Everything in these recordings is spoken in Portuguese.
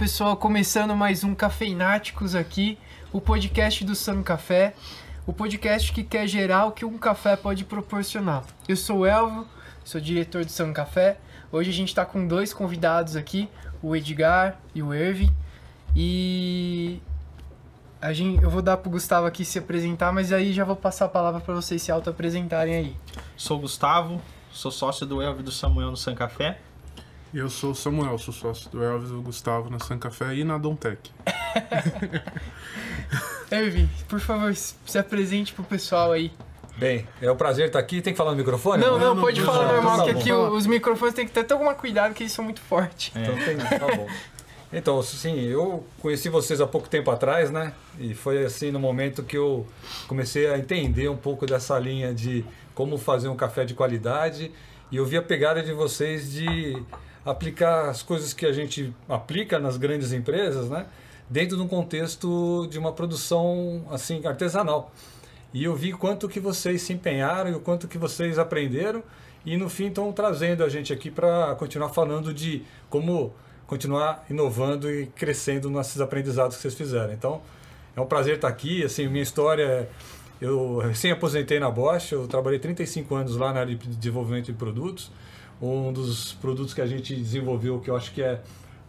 Pessoal, começando mais um Cafeináticos aqui, o podcast do Sam Café, o podcast que quer gerar o que um café pode proporcionar. Eu sou o Elvio, sou diretor do Sam Café. Hoje a gente está com dois convidados aqui, o Edgar e o Ervin. E a gente, eu vou dar pro Gustavo aqui se apresentar, mas aí já vou passar a palavra para vocês se auto-apresentarem aí. Sou o Gustavo, sou sócio do Elvio e do Samuel no San Café. Eu sou o Samuel, sou sócio do Elvis e do Gustavo na San Café e na Dontec. Ervin, por favor, se apresente pro pessoal aí. Bem, é um prazer estar aqui. Tem que falar no microfone? Não, não, não, pode falar normal, tá que bom. aqui os microfones tem que ter tomar cuidado, que eles são muito fortes. Então tem, tá bom. Então, sim, eu conheci vocês há pouco tempo atrás, né? E foi assim no momento que eu comecei a entender um pouco dessa linha de como fazer um café de qualidade. E eu vi a pegada de vocês de aplicar as coisas que a gente aplica nas grandes empresas, né? Dentro de um contexto de uma produção assim artesanal. E eu vi quanto que vocês se empenharam e o quanto que vocês aprenderam e no fim estão trazendo a gente aqui para continuar falando de como continuar inovando e crescendo nesses aprendizados que vocês fizeram. Então, é um prazer estar aqui. Assim, minha história, é- eu recém aposentei na Bosch, eu trabalhei 35 anos lá na área de desenvolvimento de produtos. Um dos produtos que a gente desenvolveu, que eu acho que é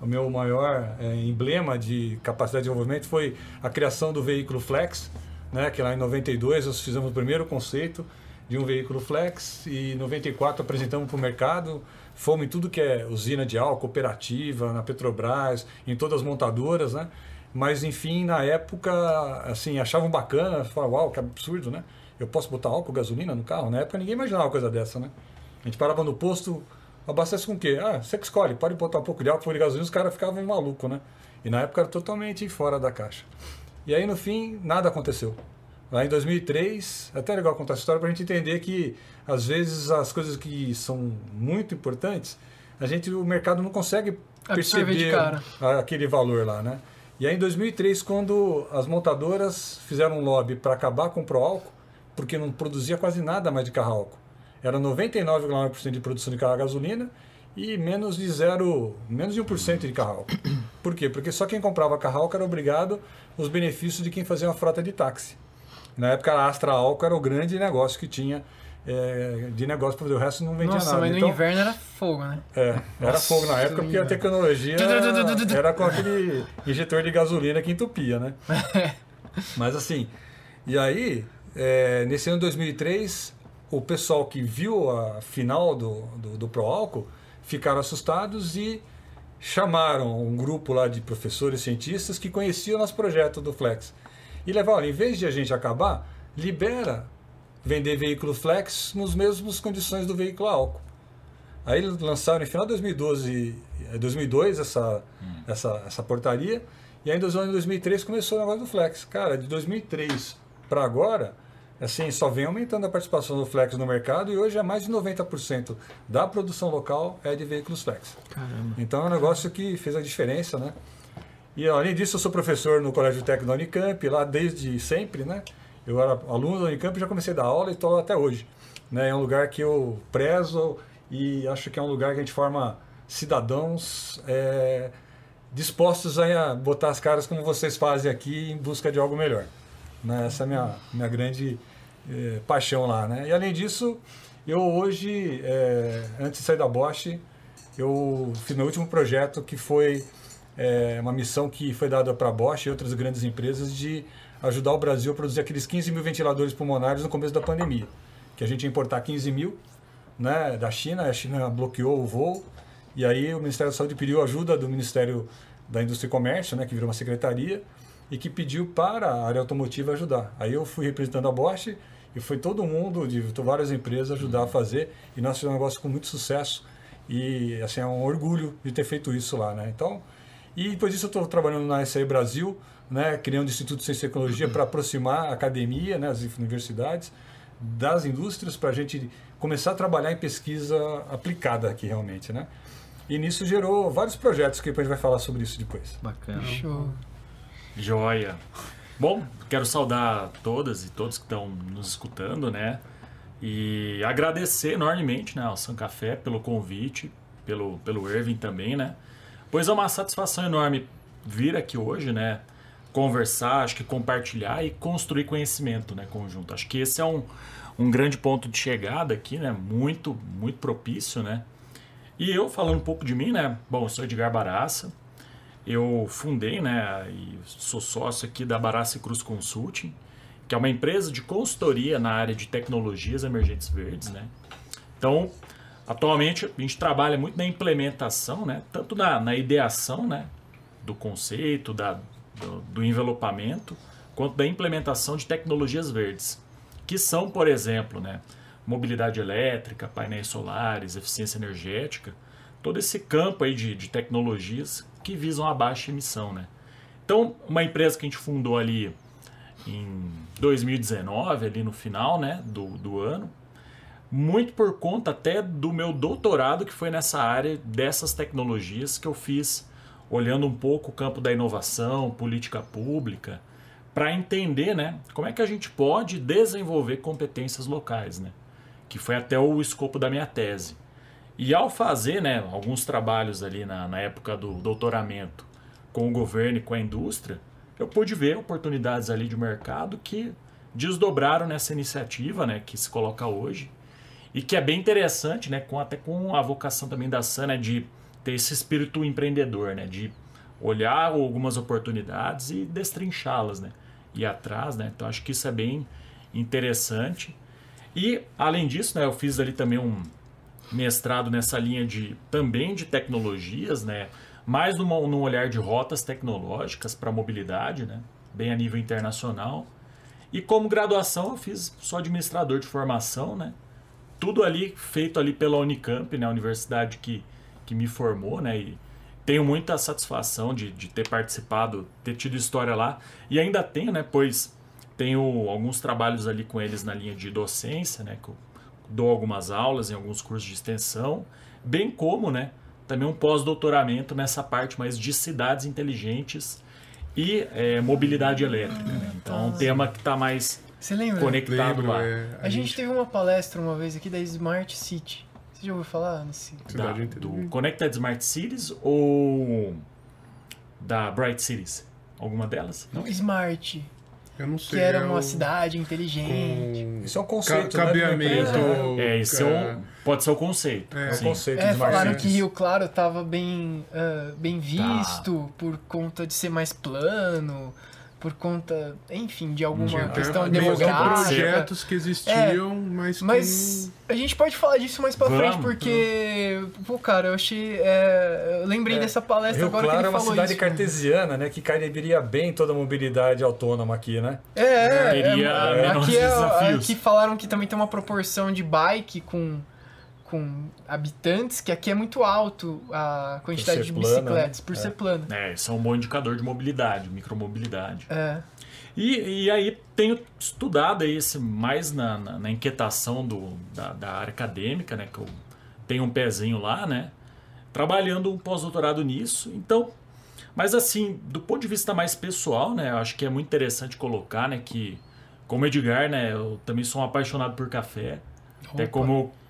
o meu maior é, emblema de capacidade de desenvolvimento, foi a criação do veículo Flex, né, que lá em 92 nós fizemos o primeiro conceito de um veículo flex e em 94 apresentamos para o mercado, fomos em tudo que é usina de álcool, cooperativa, na Petrobras, em todas as montadoras, né? Mas enfim, na época, assim, achavam bacana, falavam, uau, que absurdo, né? Eu posso botar álcool, gasolina no carro? Na época ninguém imaginava uma coisa dessa, né? A gente parava no posto, abastece com o quê? Ah, você que escolhe, pode botar um pouco de álcool, de gasolina, os caras ficavam malucos, né? E na época era totalmente fora da caixa. E aí, no fim, nada aconteceu. Lá em 2003, é até legal contar essa história para a gente entender que, às vezes, as coisas que são muito importantes, a gente, o mercado não consegue perceber aquele valor lá, né? E aí, em 2003, quando as montadoras fizeram um lobby para acabar com o Proálcool, porque não produzia quase nada mais de carro álcool. Era 99,9% de produção de carro a gasolina e menos de zero, menos de 1% de carro. Por quê? Porque só quem comprava carro era obrigado os benefícios de quem fazia uma frota de táxi. Na época, a Astra Álcool era o grande negócio que tinha é, de negócio, porque o resto não vendia Nossa, nada. mas no Então, inverno era fogo, né? é, era Nossa, fogo na época porque a tecnologia era com aquele injetor de gasolina que entupia, né? Mas assim, e aí, é, nesse ano de 2003, o pessoal que viu a final do, do, do Pro Álcool ficaram assustados e chamaram um grupo lá de professores cientistas que conheciam o nosso projeto do Flex. E levaram, olha, em vez de a gente acabar, libera vender veículo Flex nos mesmos condições do veículo álcool. Aí eles lançaram no final de 2012, eh, 2002 essa, essa, essa portaria, e aí em 2003 começou o negócio do Flex. Cara, de 2003 para agora, assim, só vem aumentando a participação do Flex no mercado e hoje é mais de 90% da produção local é de veículos Flex. Caramba. Então é um negócio que fez a diferença, né? E além disso, eu sou professor no Colégio Técnico da Unicamp, lá desde sempre, né? Eu era aluno da Unicamp e já comecei a dar aula e estou até hoje. Né? É um lugar que eu prezo e acho que é um lugar que a gente forma cidadãos é, dispostos a botar as caras como vocês fazem aqui em busca de algo melhor. Né? Essa é a minha, minha grande eh, paixão lá. Né? E além disso, eu hoje, eh, antes de sair da Bosch, eu fiz meu último projeto que foi eh, uma missão que foi dada para a Bosch e outras grandes empresas de ajudar o Brasil a produzir aqueles 15 mil ventiladores pulmonares no começo da pandemia. Que a gente ia importar 15 mil né, da China, a China bloqueou o voo, e aí o Ministério da Saúde pediu ajuda do Ministério da Indústria e Comércio, né, que virou uma secretaria, e que pediu para a área automotiva ajudar. Aí eu fui representando a Bosch e foi todo mundo, de várias empresas, ajudar a fazer, e nós fizemos um negócio com muito sucesso, e assim, é um orgulho de ter feito isso lá. Né? Então, e depois disso eu estou trabalhando na SAE Brasil, né, criando o Instituto de Ciência e Tecnologia para aproximar a academia, né, as universidades, das indústrias, para a gente começar a trabalhar em pesquisa aplicada aqui realmente. Né? E nisso gerou vários projetos que depois a gente vai falar sobre isso depois. Bacana. Show. Joia. Bom, quero saudar todas e todos que estão nos escutando, né? E agradecer enormemente né, ao San Café pelo convite, pelo, pelo Irving também, né? Pois é uma satisfação enorme vir aqui hoje, né? Conversar, acho que compartilhar e construir conhecimento, né, conjunto. Acho que esse é um, um grande ponto de chegada aqui, né? Muito, muito propício, né? E eu falando um pouco de mim, né? Bom, eu sou Edgar Baraça. Eu fundei, né, e sou sócio aqui da Baraça Cruz Consulting, que é uma empresa de consultoria na área de tecnologias emergentes verdes, né? Então, atualmente a gente trabalha muito na implementação, né? Tanto na, na ideação, né? Do conceito, da, do, do envelopamento, quanto da implementação de tecnologias verdes, que são, por exemplo, né? Mobilidade elétrica, painéis solares, eficiência energética, todo esse campo aí de, de tecnologias que visam a baixa emissão, né? Então, uma empresa que a gente fundou ali em 2019, ali no final, né, do, do ano, muito por conta até do meu doutorado que foi nessa área dessas tecnologias que eu fiz olhando um pouco o campo da inovação, política pública, para entender, né, como é que a gente pode desenvolver competências locais, né? Que foi até o escopo da minha tese. E ao fazer né, alguns trabalhos ali na, na época do doutoramento com o governo e com a indústria, eu pude ver oportunidades ali de mercado que desdobraram nessa iniciativa né, que se coloca hoje e que é bem interessante, né, com, até com a vocação também da Sana de ter esse espírito empreendedor, né, de olhar algumas oportunidades e destrinchá-las, né, ir atrás, né, então acho que isso é bem interessante. E além disso, né, eu fiz ali também um, mestrado nessa linha de também de tecnologias, né? mais numa, num olhar de rotas tecnológicas para mobilidade, né? bem a nível internacional. E como graduação eu fiz só administrador de formação, né? Tudo ali feito ali pela Unicamp, né? A universidade que, que me formou, né? E tenho muita satisfação de, de ter participado, ter tido história lá. E ainda tenho, né? Pois tenho alguns trabalhos ali com eles na linha de docência, né? Que eu dou algumas aulas em alguns cursos de extensão, bem como, né, também um pós-doutoramento nessa parte mais de cidades inteligentes e é, mobilidade elétrica. Né? Então, é um tema que está mais Você lembra? conectado Lembro, lá. é, A, gente teve uma palestra uma vez aqui da Smart City. Você já ouviu falar nesse? Da, Cidade do. Connected Smart Cities ou da Bright Cities? Alguma delas? Não, Smart, Eu não que sei. era é uma o- cidade inteligente. com Isso é um conceito, ca- né, cabeamento. né? É, isso é um, pode ser o conceito. É. É um sim. conceito É, falaram que Rio Claro estava bem, ah, bem Tá. visto por conta de ser mais plano, por conta, enfim, de alguma Até questão mesmo demográfica. projetos que existiam, mas que Mas a gente pode falar disso mais pra Vamos, frente, porque, pô, cara, eu achei. é, eu lembrei É, dessa palestra Rio agora Claro que é ele uma falou cidade isso. cartesiana, né? Que caiberia bem toda a mobilidade autônoma aqui, né? É, é, é, aqui, é, aqui falaram que também tem uma proporção de bike com, com habitantes, que aqui é muito alto a quantidade de plana, bicicletas, né? por É. ser plano. É, isso é um bom indicador de mobilidade, micromobilidade. É. E, e aí tenho estudado aí esse, mais na, na, na inquietação do, da, da área acadêmica, né? Que eu tenho um pezinho lá, né? Trabalhando um pós-doutorado nisso. Então, mas assim, do ponto de vista mais pessoal, né? Eu acho que é muito interessante colocar, né? Que, como Edgar, né? Eu também sou um apaixonado por café. Até Opa. como eu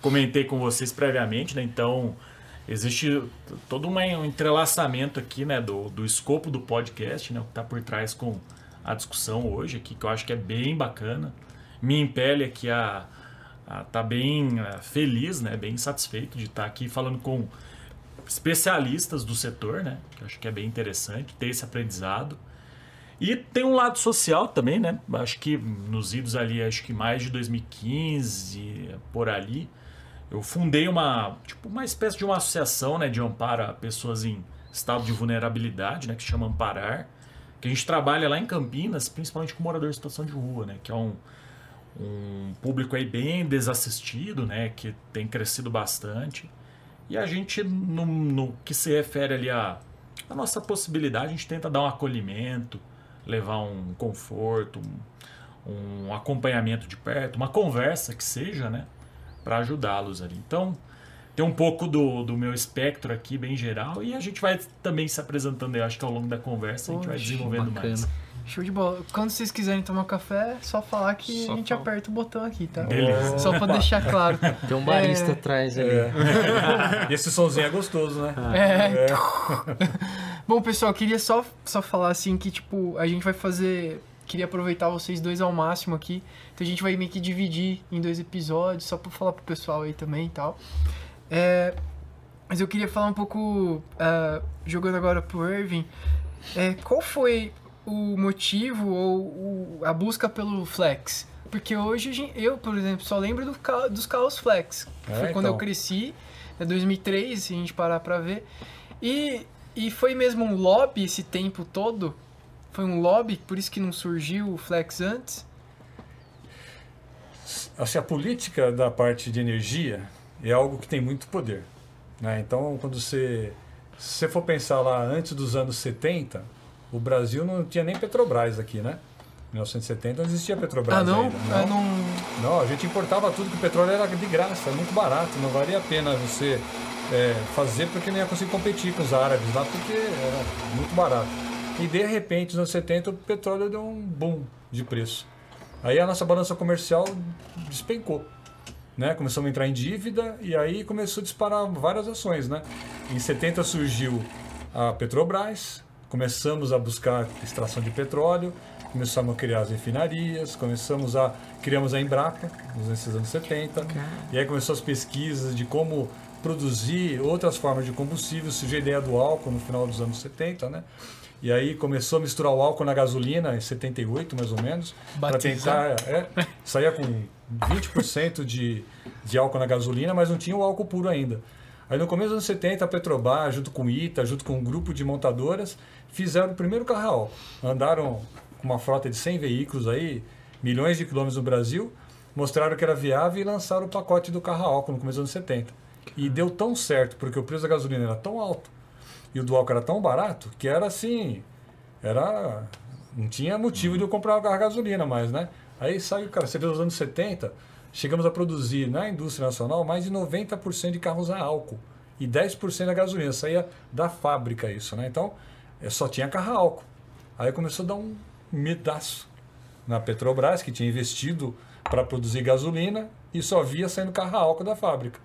comentei com vocês previamente, né? Então, existe todo um entrelaçamento aqui, né? Do, do escopo do podcast, né? O que está por trás com a discussão hoje aqui, que eu acho que é bem bacana. Me impele aqui a estar tá bem eh, feliz, né? Bem satisfeito de estar aqui falando com especialistas do setor, né? Que eu acho que é bem interessante ter esse aprendizado. E tem um lado social também, né? Acho que nos idos ali, acho que mais de 2015, por ali, eu fundei uma, tipo, uma espécie de uma associação, né, de amparo a pessoas em estado de vulnerabilidade, né, que se chama Amparar, que a gente trabalha lá em Campinas, principalmente com moradores em situação de rua, né, que é um, um público aí bem desassistido, né, que tem crescido bastante. E a gente, no, no que se refere ali a nossa possibilidade, a gente tenta dar um acolhimento, levar um conforto, um, um acompanhamento de perto, uma conversa que seja, né, para ajudá-los ali. Então, tem um pouco do, do meu espectro aqui, bem geral, e a gente vai também se apresentando, eu acho que ao longo da conversa a gente vai desenvolvendo bacana. mais. Show de bola. Quando vocês quiserem tomar café, é só falar que Só a gente fala. aperta o botão aqui, tá? Beleza. Só pra deixar claro. Tem um barista É. atrás ali. É. Esse somzinho é gostoso, né? É. É. Bom, pessoal, queria só, só falar assim que, tipo, a gente vai fazer. Queria aproveitar vocês dois ao máximo aqui. Então a gente vai meio que dividir em dois episódios, só pra falar pro pessoal aí também e tal. É, mas eu queria falar um pouco, ah, jogando agora pro Irving, é, qual foi o motivo ou o- a busca pelo Flex? Porque hoje eu, por exemplo, só lembro do ca- dos carros Flex. que É, foi quando eu então. cresci, é 2003, se a gente parar pra ver. E, e foi mesmo um lobby esse tempo todo? Foi um lobby, por isso que não surgiu o Flex antes? Assim, a política da parte de energia é algo que tem muito poder. Né? Então, quando você, se você for pensar lá antes dos anos 70, o Brasil não tinha nem Petrobras aqui, né? Em 1970 não existia Petrobras ah, não? ainda. Ah, não. Não, a gente importava tudo, que o petróleo era de graça, muito barato, não valia a pena você é, fazer porque não ia conseguir competir com os árabes lá, porque era muito barato. E de repente, nos anos 70, o petróleo deu um boom de preço. Aí a nossa balança comercial despencou. Né? Começamos a entrar em dívida e aí começou a disparar várias ações. Né? Em 70 surgiu a Petrobras, começamos a buscar extração de petróleo, começamos a criar as refinarias, começamos a criamos a Embrapa nos anos 70 e aí começou as pesquisas de como produzir outras formas de combustível, surgiu a ideia do álcool no final dos anos 70, né? E aí começou a misturar o álcool na gasolina em 78, mais ou menos, para tentar é, saía com 20% de, de álcool na gasolina, mas não tinha o álcool puro ainda. Aí no começo dos anos 70, a Petrobras, junto com o ITA, junto com um grupo de montadoras, fizeram o primeiro álcool. Andaram com uma frota de 100 veículos aí, milhões de quilômetros no Brasil, mostraram que era viável e lançaram o pacote do carro álcool no começo dos anos 70. E deu tão certo, porque o preço da gasolina era tão alto e o do álcool era tão barato que era assim, era não tinha motivo de eu comprar gasolina mais, né? Aí saiu, cara, você vê nos anos 70, chegamos a produzir na indústria nacional mais de 90% de carros a álcool e 10% da gasolina, saía da fábrica isso, né? Então, é, só tinha carro a álcool. Aí começou a dar um medaço na Petrobras, que tinha investido para produzir gasolina e só via saindo carro álcool da fábrica.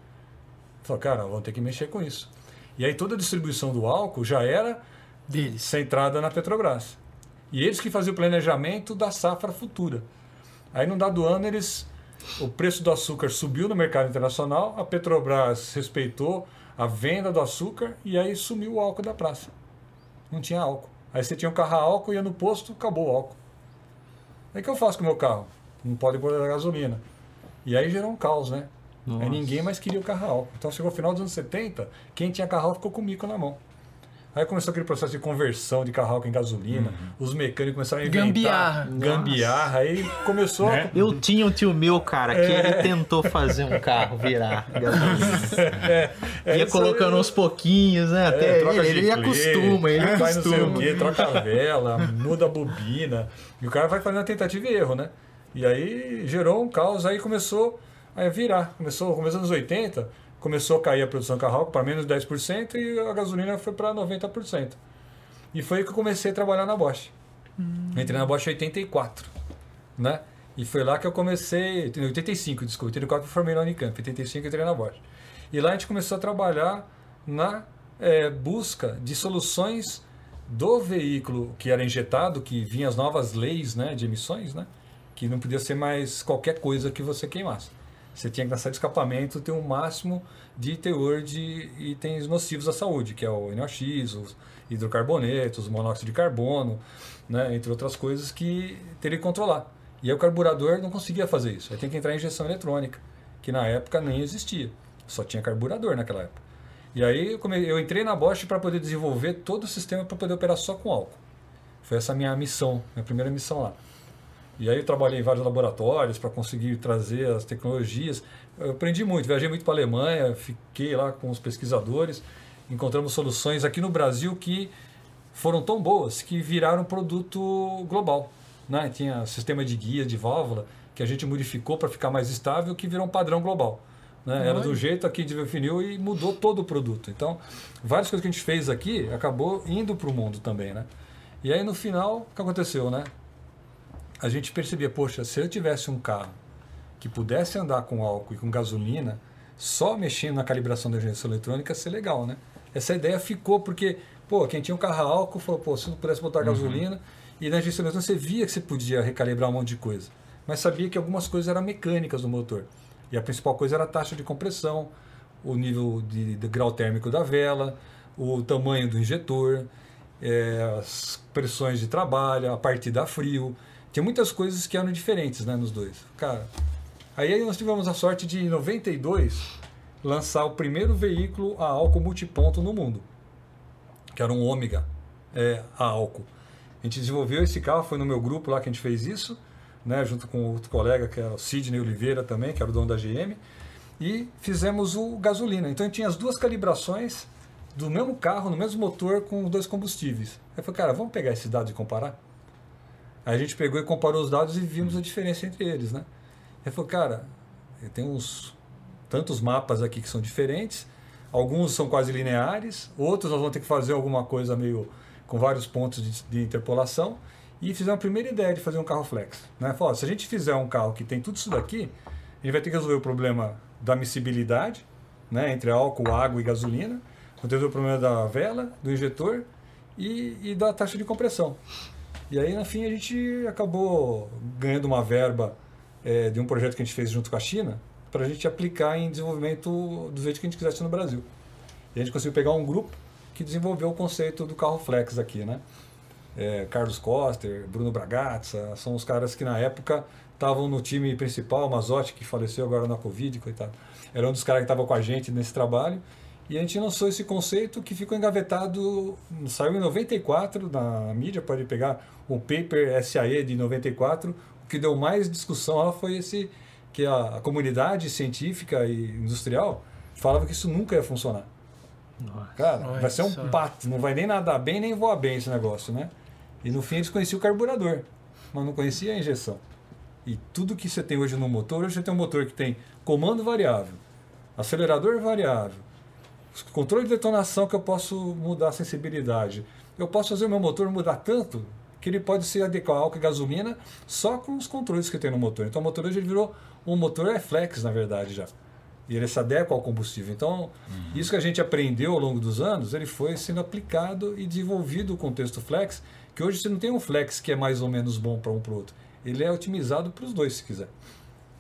Falei, cara, vamos ter que mexer com isso. E aí toda a distribuição do álcool já era Deles. centrada na Petrobras. E eles que faziam o planejamento da safra futura. Aí, num dado ano, eles, o preço do açúcar subiu no mercado internacional, a Petrobras respeitou a venda do açúcar e aí sumiu o álcool da praça. Não tinha álcool. Aí você tinha um carro a álcool, ia no posto, acabou o álcool. Aí o que eu faço com o meu carro? Não pode pôr gasolina. E aí gerou um caos, né? Aí ninguém mais queria o carro a álcool. Então chegou o final dos anos 70, quem tinha carro álcool ficou com o mico na mão. Aí começou aquele processo de conversão de carro a álcool em gasolina, os mecânicos começaram a inventar Gambiarra. gambiarra, aí começou Né? Eu tinha um tio meu, cara, que ele tentou fazer um carro virar gasolina. é, é Ia isso aí. colocando aos pouquinhos, né? Até É, troca ele, ele clê, acostuma, ele faz não sei o acostuma. quê, troca a vela, muda a bobina. E o cara vai fazendo tentativa e erro, né? E aí gerou um caos, aí começou a virar. Começou, começou nos 80, começou a cair a produção carro para menos de 10% e a gasolina foi para 90%. E foi que eu comecei a trabalhar na Bosch. Entrei na Bosch em 84, né? E foi lá que eu comecei, em 85, desculpa, 84 eu formei na Unicamp, em 85 eu entrei na Bosch. E lá a gente começou a trabalhar na eh, busca de soluções do veículo que era injetado, que vinha as novas leis né, de emissões, né? Que não podia ser mais qualquer coisa que você queimasse. Você tinha que na saída de escapamento ter um máximo de teor de itens nocivos à saúde, que é o NOx, os hidrocarbonetos, o monóxido de carbono, né, entre outras coisas que teria que controlar. E aí o carburador não conseguia fazer isso. Aí tem que entrar em injeção eletrônica, que na época nem existia. Só tinha carburador naquela época. E aí eu, entrei na Bosch para poder desenvolver todo o sistema para poder operar só com álcool. Foi essa a minha missão, minha primeira missão lá. E aí eu trabalhei em vários laboratórios para conseguir trazer as tecnologias. Eu aprendi muito, viajei muito para a Alemanha, fiquei lá com os pesquisadores, encontramos soluções aqui no Brasil que foram tão boas que viraram produto global. Né? Tinha sistema de guia, de válvula, que a gente modificou para ficar mais estável, que virou um padrão global. Né? Era do jeito aqui de definiu e mudou todo o produto. Então, várias coisas que a gente fez aqui acabou indo para o mundo também. Né? E aí no final, o que aconteceu, né? A gente percebia, poxa, se eu tivesse um carro que pudesse andar com álcool e com gasolina, só mexendo na calibração da agência eletrônica ia ser legal, né? Essa ideia ficou porque, pô, quem tinha um carro a álcool falou, pô, se não pudesse botar gasolina, e na agência eletrônica você via que você podia recalibrar um monte de coisa, mas sabia que algumas coisas eram mecânicas do motor. E a principal coisa era a taxa de compressão, o nível de, de grau térmico da vela, o tamanho do injetor, é, as pressões de trabalho, a partida a frio. Tinha muitas coisas que eram diferentes né, nos dois. Cara, aí nós tivemos a sorte de, em 92, lançar o primeiro veículo a álcool multiponto no mundo, que era um Ômega é, a álcool. A gente desenvolveu esse carro, foi no meu grupo lá que a gente fez isso, né, junto com outro colega, que era o Sidney Oliveira também, que era o dono da GM, e fizemos o gasolina. Então a gente tinha as duas calibrações do mesmo carro, no mesmo motor, com dois combustíveis. Aí eu falei, cara, vamos pegar esses dados e comparar? A gente pegou e comparou os dados e vimos a diferença entre eles, né? Aí falou, cara, tem uns tantos mapas aqui que são diferentes, alguns são quase lineares, outros nós vamos ter que fazer alguma coisa meio com vários pontos de, de interpolação e fizemos a primeira ideia de fazer um carro flex. Né? Falou, se a gente fizer um carro que tem tudo isso daqui, a gente vai ter que resolver o problema da miscibilidade, né, entre álcool, água e gasolina, vamos ter o problema da vela, do injetor e, e da taxa de compressão. E aí, no fim, a gente acabou ganhando uma verba é, de um projeto que a gente fez junto com a China para a gente aplicar em desenvolvimento do jeito que a gente quisesse no Brasil. E a gente conseguiu pegar um grupo que desenvolveu o conceito do carro flex aqui, né? É, Carlos Coster, Bruno Bragazza, são os caras que na época estavam no time principal, Mazotti, que faleceu agora na Covid, coitado. Era um dos caras que estava com a gente nesse trabalho. E a gente lançou esse conceito que ficou engavetado, saiu em 94 na mídia, pode pegar o paper SAE de 94. O que deu mais discussão lá foi esse que a, a comunidade científica e industrial falava que isso nunca ia funcionar. Nossa. Cara, Olha vai ser um pato, não vai nem nadar bem nem voar bem esse negócio, né? E no fim eles conheciam o carburador, mas não conhecia a injeção. E tudo que você tem hoje no motor, hoje você tem um motor que tem comando variável, acelerador variável, controle de detonação que eu posso mudar a sensibilidade. Eu posso fazer o meu motor mudar tanto que ele pode se adequar ao álcool e gasolina só com os controles que tem no motor. Então o motor hoje ele virou um motor é flex, na verdade, já. E ele se adequa ao combustível. Então, isso que a gente aprendeu ao longo dos anos, ele foi sendo aplicado e desenvolvido o contexto flex, que hoje você não tem um flex que é mais ou menos bom para um para o outro. Ele é otimizado para os dois, se quiser.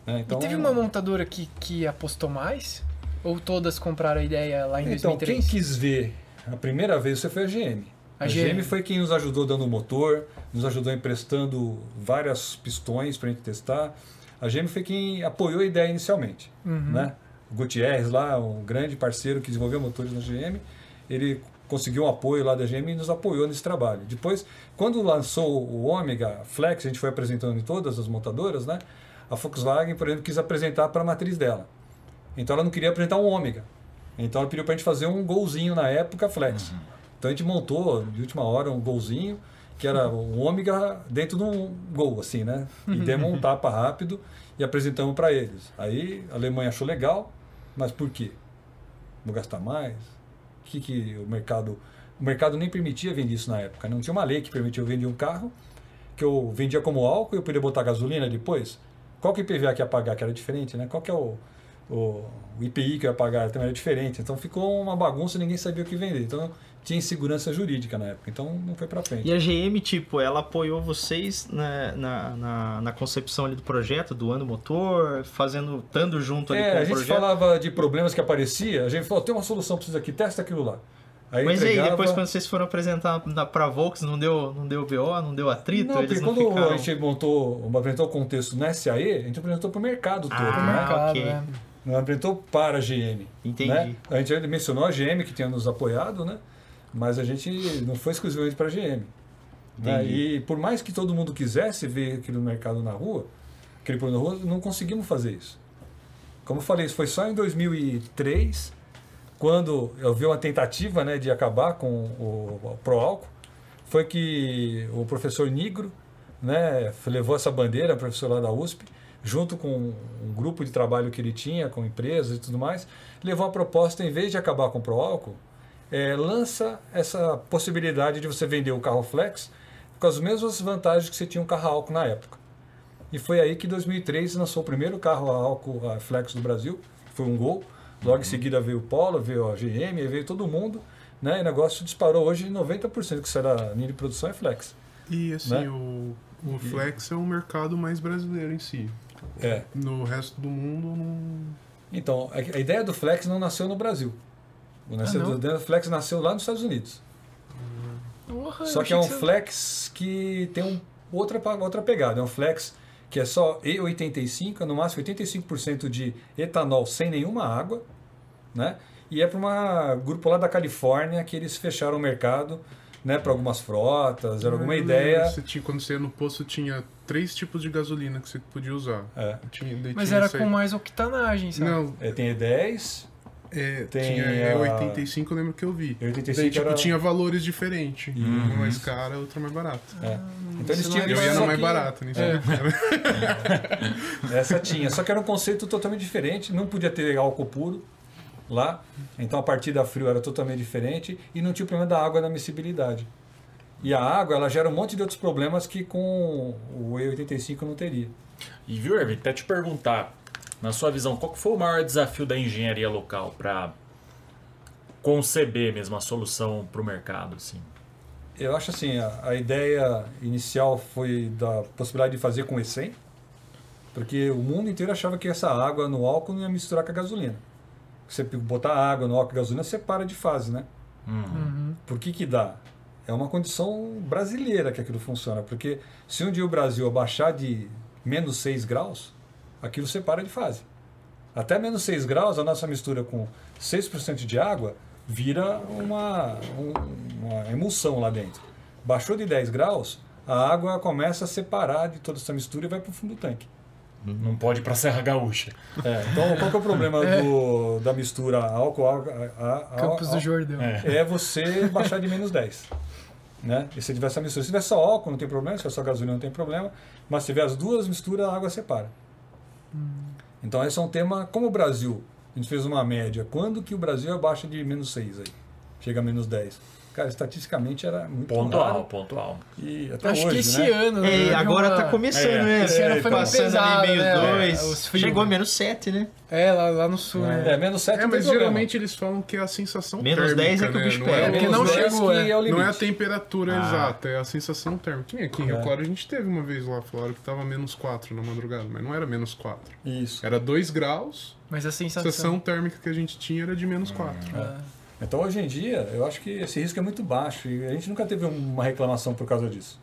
Né? Então, e teve uma montadora que, que apostou mais? Ou todas compraram a ideia lá em Então, 2003? quem quis ver a primeira vez você foi a GM. A A, GM. GM foi quem nos ajudou dando o motor, nos ajudou emprestando várias pistões para a gente testar. A GM foi quem apoiou a ideia inicialmente. Uhum. Né? O Gutierrez lá, um grande parceiro que desenvolveu motores na GM, ele conseguiu um apoio lá da GM e nos apoiou nesse trabalho. Depois, quando lançou o Ômega Flex, a gente foi apresentando em todas as montadoras, né? A Volkswagen, por exemplo, quis apresentar para a matriz dela. Então ela não queria apresentar um Ômega. Então ela pediu para a gente fazer um golzinho na época Flex. Então a gente montou de última hora um golzinho que era um ômega dentro de um gol, assim, né? E demos um tapa rápido e apresentamos para eles. Aí a Alemanha achou legal, mas por quê? Vou gastar mais? O que, que o mercado. O mercado nem permitia vender isso na época. Não tinha uma lei que permitia eu vender um carro, que eu vendia como álcool e eu podia botar gasolina depois. Qual que é o IPVA que ia pagar, que era diferente, né? Qual que é o, o, o IPI que eu ia pagar também era diferente. Então ficou uma bagunça, ninguém sabia o que vender. Então tinha insegurança jurídica na época. Então não foi para frente. E a GM, tipo, ela apoiou vocês na, na, na, na concepção ali do projeto, doando motor, fazendo, estando junto ali É, com a o gente projeto. falava de problemas que aparecia, a gente falou, tem uma solução para isso aqui, testa aquilo lá. Aí Mas e aí, entregava- depois quando vocês foram apresentar na, pra Volks, não deu, não deu BO, não deu atrito? Não, eles porque não quando ficaram... a gente montou, apresentou o contexto na SAE, a gente apresentou para o mercado todo, Ah, né? ok. né? Não apresentou para a GM. Entendi. Né? A gente mencionou a GM que tinha nos apoiado, né? mas a gente não foi exclusivamente para a GM. né? E por mais que todo mundo quisesse ver aquilo no mercado na rua, aquele produto na rua, não conseguimos fazer isso. Como eu falei, isso foi só em 2003, quando eu vi uma tentativa né, de acabar com o, o Proálcool, foi que o professor Nigro né, levou essa bandeira, professor lá da USP, junto com um grupo de trabalho que ele tinha com empresas e tudo mais, levou a proposta, em vez de acabar com o Proálcool, é, lança essa possibilidade de você vender o carro flex com as mesmas vantagens que você tinha um carro a álcool na época. E foi aí que em 2003 lançou o primeiro carro a álcool flex do Brasil, foi um Gol. Logo em seguida veio o Polo, veio a GM, veio todo mundo, né? E o negócio disparou hoje 90% que será linha de produção é flex. E assim, Né? o, o Flex é um mercado mais brasileiro em si. É. No resto do mundo, não. Então, a ideia do flex não nasceu no Brasil. O nasceu- não? a ideia do flex nasceu lá nos Estados Unidos. Porra, Só que é um você- flex que tem um, outra, outra pegada. É um flex que é só E85, é no máximo 85% de etanol sem nenhuma água, né? E é para um grupo lá da Califórnia que eles fecharam o mercado, né, para algumas frotas, era alguma Eu ideia. lembro, você tinha- quando você ia no posto, tinha três tipos de gasolina que você podia usar. É. Tinha, Mas tinha era com mais octanagem, sabe? Não, É, tem E10, é, Tem tinha a- E85, eu lembro que eu vi. E85 Daí, tipo, era- tinha valores diferentes. Uhum. Uma mais cara, outra mais barata. é. Então eles tinham não Eu ia só na mais que- barata, nisso. É. Essa tinha, só que era um conceito totalmente diferente, não podia ter álcool puro lá, então a partida frio era totalmente diferente e não tinha o problema da água na miscibilidade. E a água, ela gera um monte de outros problemas que com o E85 não teria. E viu, Erwin, até te perguntar, na sua visão, qual que foi o maior desafio da engenharia local para conceber mesmo a solução para o mercado? Assim? Eu acho assim, a, a ideia inicial foi da possibilidade de fazer com E100, porque o mundo inteiro achava que essa água no álcool não ia misturar com a gasolina. Você botar água no álcool e gasolina, você para de fase, né? Uhum. Por que que dá? É uma condição brasileira que aquilo funciona, porque se um dia o Brasil abaixar de menos 6 graus, aquilo separa de fase. Até menos 6 graus, a nossa mistura com 6% de água vira uma, um- uma emulsão lá dentro. Baixou de 10 graus, a água começa a separar de toda essa mistura e vai para o fundo do tanque. Não pode ir para Serra Gaúcha. É, então, qual que é o problema do- da mistura álcool, álcool a- Campos do Jordão. É. é você baixar de menos 10. Né? E se tiver essa mistura, se tiver só álcool, não tem problema, se tiver só gasolina, não tem problema, mas se tiver as duas misturas, a água separa. Então, esse é um tema, como o Brasil, a gente fez uma média, quando que o Brasil abaixa de menos 6 aí? Chega a menos 10. Cara, estatisticamente era muito Pontual, raro. pontual. E até Acho hoje, que esse né? ano. né, É, teve agora uma- tá começando, É, né? esse ano foi muito Passando pesado, ali meio né? dois. Frios. Chegou a menos 7, né? É, lá, lá no sul, né? É, menos 7 É, mas geralmente eles falam que é a sensação Menos térmica, 10 é que o né? bicho não pega. é, Porque menos não 10 chegou, é. é. Não é a temperatura Ah. exata, é a sensação térmica. Que nem aqui em Rio É. Claro a gente teve uma vez lá fora que tava menos 4 na madrugada, mas não era menos 4. Isso. Era 2 graus, Mas a a sensação. sensação térmica que a gente tinha era de menos 4. Ah, Então, hoje em dia, eu acho que esse risco é muito baixo e a gente nunca teve uma reclamação por causa disso.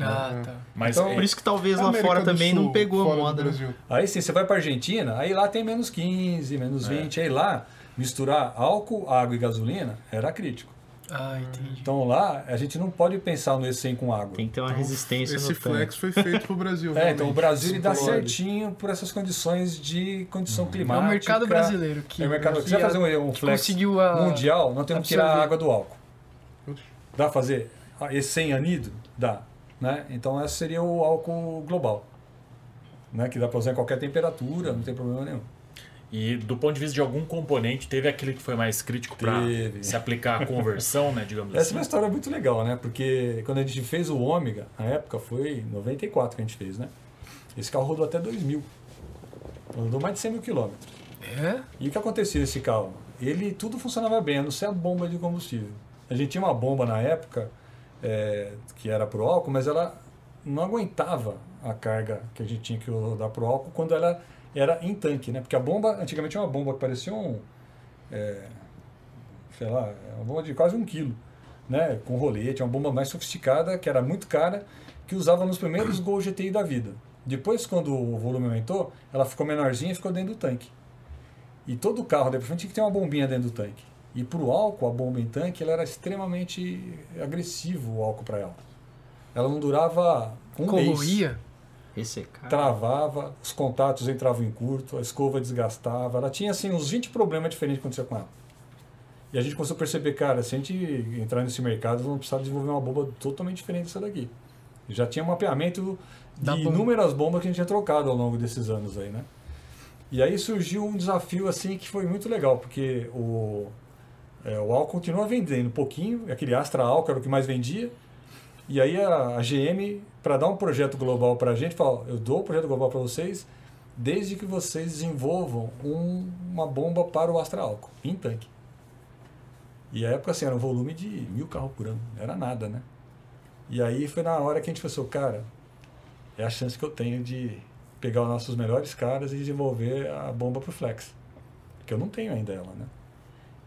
ah, tá. Mas Então, é- Por isso que talvez lá América fora também Sul, não pegou a moda. né? Brasil. Aí sim, você vai para Argentina, aí lá tem menos 15, menos 20, aí lá misturar álcool, água e gasolina era crítico. Ah, entendi. Então lá a gente não pode pensar no E100 com água. Tem que ter uma resistência Esse no tanque. flex foi feito pro Brasil. É, então o. Brasil ele dá certinho por essas condições de condição É climática. o mercado brasileiro que. É o mercado. que Se você fazer um, um flex a- mundial, nós temos que tirar a água do álcool. Dá fazer E100 anido? Dá. Né? Então esse seria o álcool global. Né? Que dá para usar em qualquer temperatura, não tem problema nenhum. E do ponto de vista de algum componente, teve aquele que foi mais crítico para se aplicar a conversão, né, digamos Essa é assim. uma história muito legal, né? Porque quando a gente fez o Ômega, na época foi em 94 que a gente fez, né? Esse carro rodou até 2000. Rodou mais de 100 mil quilômetros. É? E o que acontecia nesse carro? Ele tudo funcionava bem, a não ser a bomba de combustível. A gente tinha uma bomba na época é, que era pro álcool, mas ela não aguentava a carga que a gente tinha que rodar pro álcool quando ela era em tanque, né? Porque a bomba, antigamente tinha uma bomba que parecia um, é, sei lá, uma bomba de quase um quilo, né? Com rolete, uma bomba mais sofisticada, que era muito cara, que usava nos primeiros Gol GTI da vida. Depois, quando o volume aumentou, ela ficou menorzinha e ficou dentro do tanque. E todo carro, depois tinha que ter uma bombinha dentro do tanque. E para o álcool, a bomba em tanque, ela era extremamente agressivo o álcool para ela. Ela não durava um mês. Corroía? Esse caro. Travava, os contatos entravam em curto, a escova desgastava. Ela tinha assim uns 20 problemas diferentes que aconteciam com ela. E a gente começou a perceber, cara, se a gente entrar nesse mercado, vamos precisar desenvolver uma bomba totalmente diferente dessa daqui. Já tinha um mapeamento de bomba. inúmeras bombas que a gente tinha trocado ao longo desses anos aí, né? E aí surgiu um desafio assim que foi muito legal, porque o, é, o álcool continua vendendo um pouquinho, aquele Astra álcool era o que mais vendia, E aí a, a GM, para dar um projeto global para a gente, falou: eu dou o projeto global para vocês, desde que vocês desenvolvam um- uma bomba para o Astra Álcool, em tanque. E a época assim, era um volume de mil carros por ano, era nada, né? E aí foi na hora que a gente pensou, cara, é a chance que eu tenho de pegar os nossos melhores caras e desenvolver a bomba pro Flex. Porque eu não tenho ainda ela, né?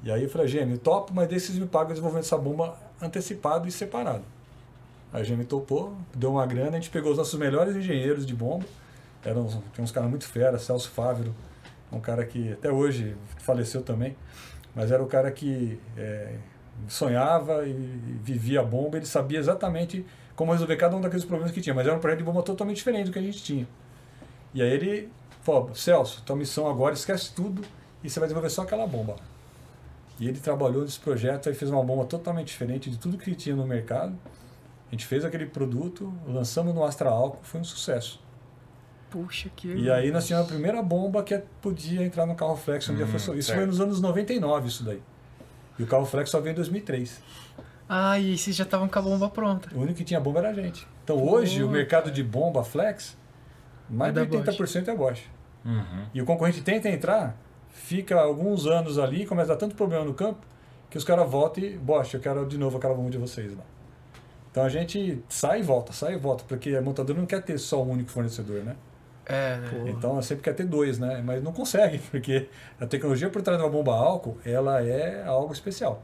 E aí eu falei, gêmeo, topo, mas vocês me pagam o desenvolvimento dessa bomba antecipado e separado. A GM topou, deu uma grana, a gente pegou os nossos melhores engenheiros de bomba, eram, tinha uns caras muito fera, Celso Fávero, um cara que até hoje faleceu também, mas era o cara que é, sonhava e vivia a bomba, ele sabia exatamente como resolver cada um daqueles problemas que tinha, mas era um projeto de bomba totalmente diferente do que a gente tinha. E aí ele falou, Celso, tua missão agora, esquece tudo e você vai desenvolver só aquela bomba. E ele trabalhou nesse projeto, aí fez uma bomba totalmente diferente de tudo que tinha no mercado. A gente fez aquele produto, lançamos no Astra Álcool, foi um sucesso. Puxa, que. E aí nós tínhamos a primeira bomba que podia entrar no carro flex. Um dia Hum, foi só- isso certo. foi nos anos 99, isso daí. E o carro flex só veio em 2003. Ah, e vocês já estavam com a bomba pronta. O único que tinha bomba era a gente. Então hoje o mercado de bomba flex, mais É de da 80% é Bosch. Uhum. E o concorrente tenta entrar, fica alguns anos ali, começa a dar tanto problema no campo, que os caras voltam e, Bosch, eu quero de novo aquela bomba de vocês lá. Então a gente sai e volta, sai e volta, porque a montadora não quer ter só um único fornecedor, né? É, né? Então ela sempre quer ter dois, né? Mas não consegue, porque a tecnologia por trás de uma bomba a álcool, ela é algo especial.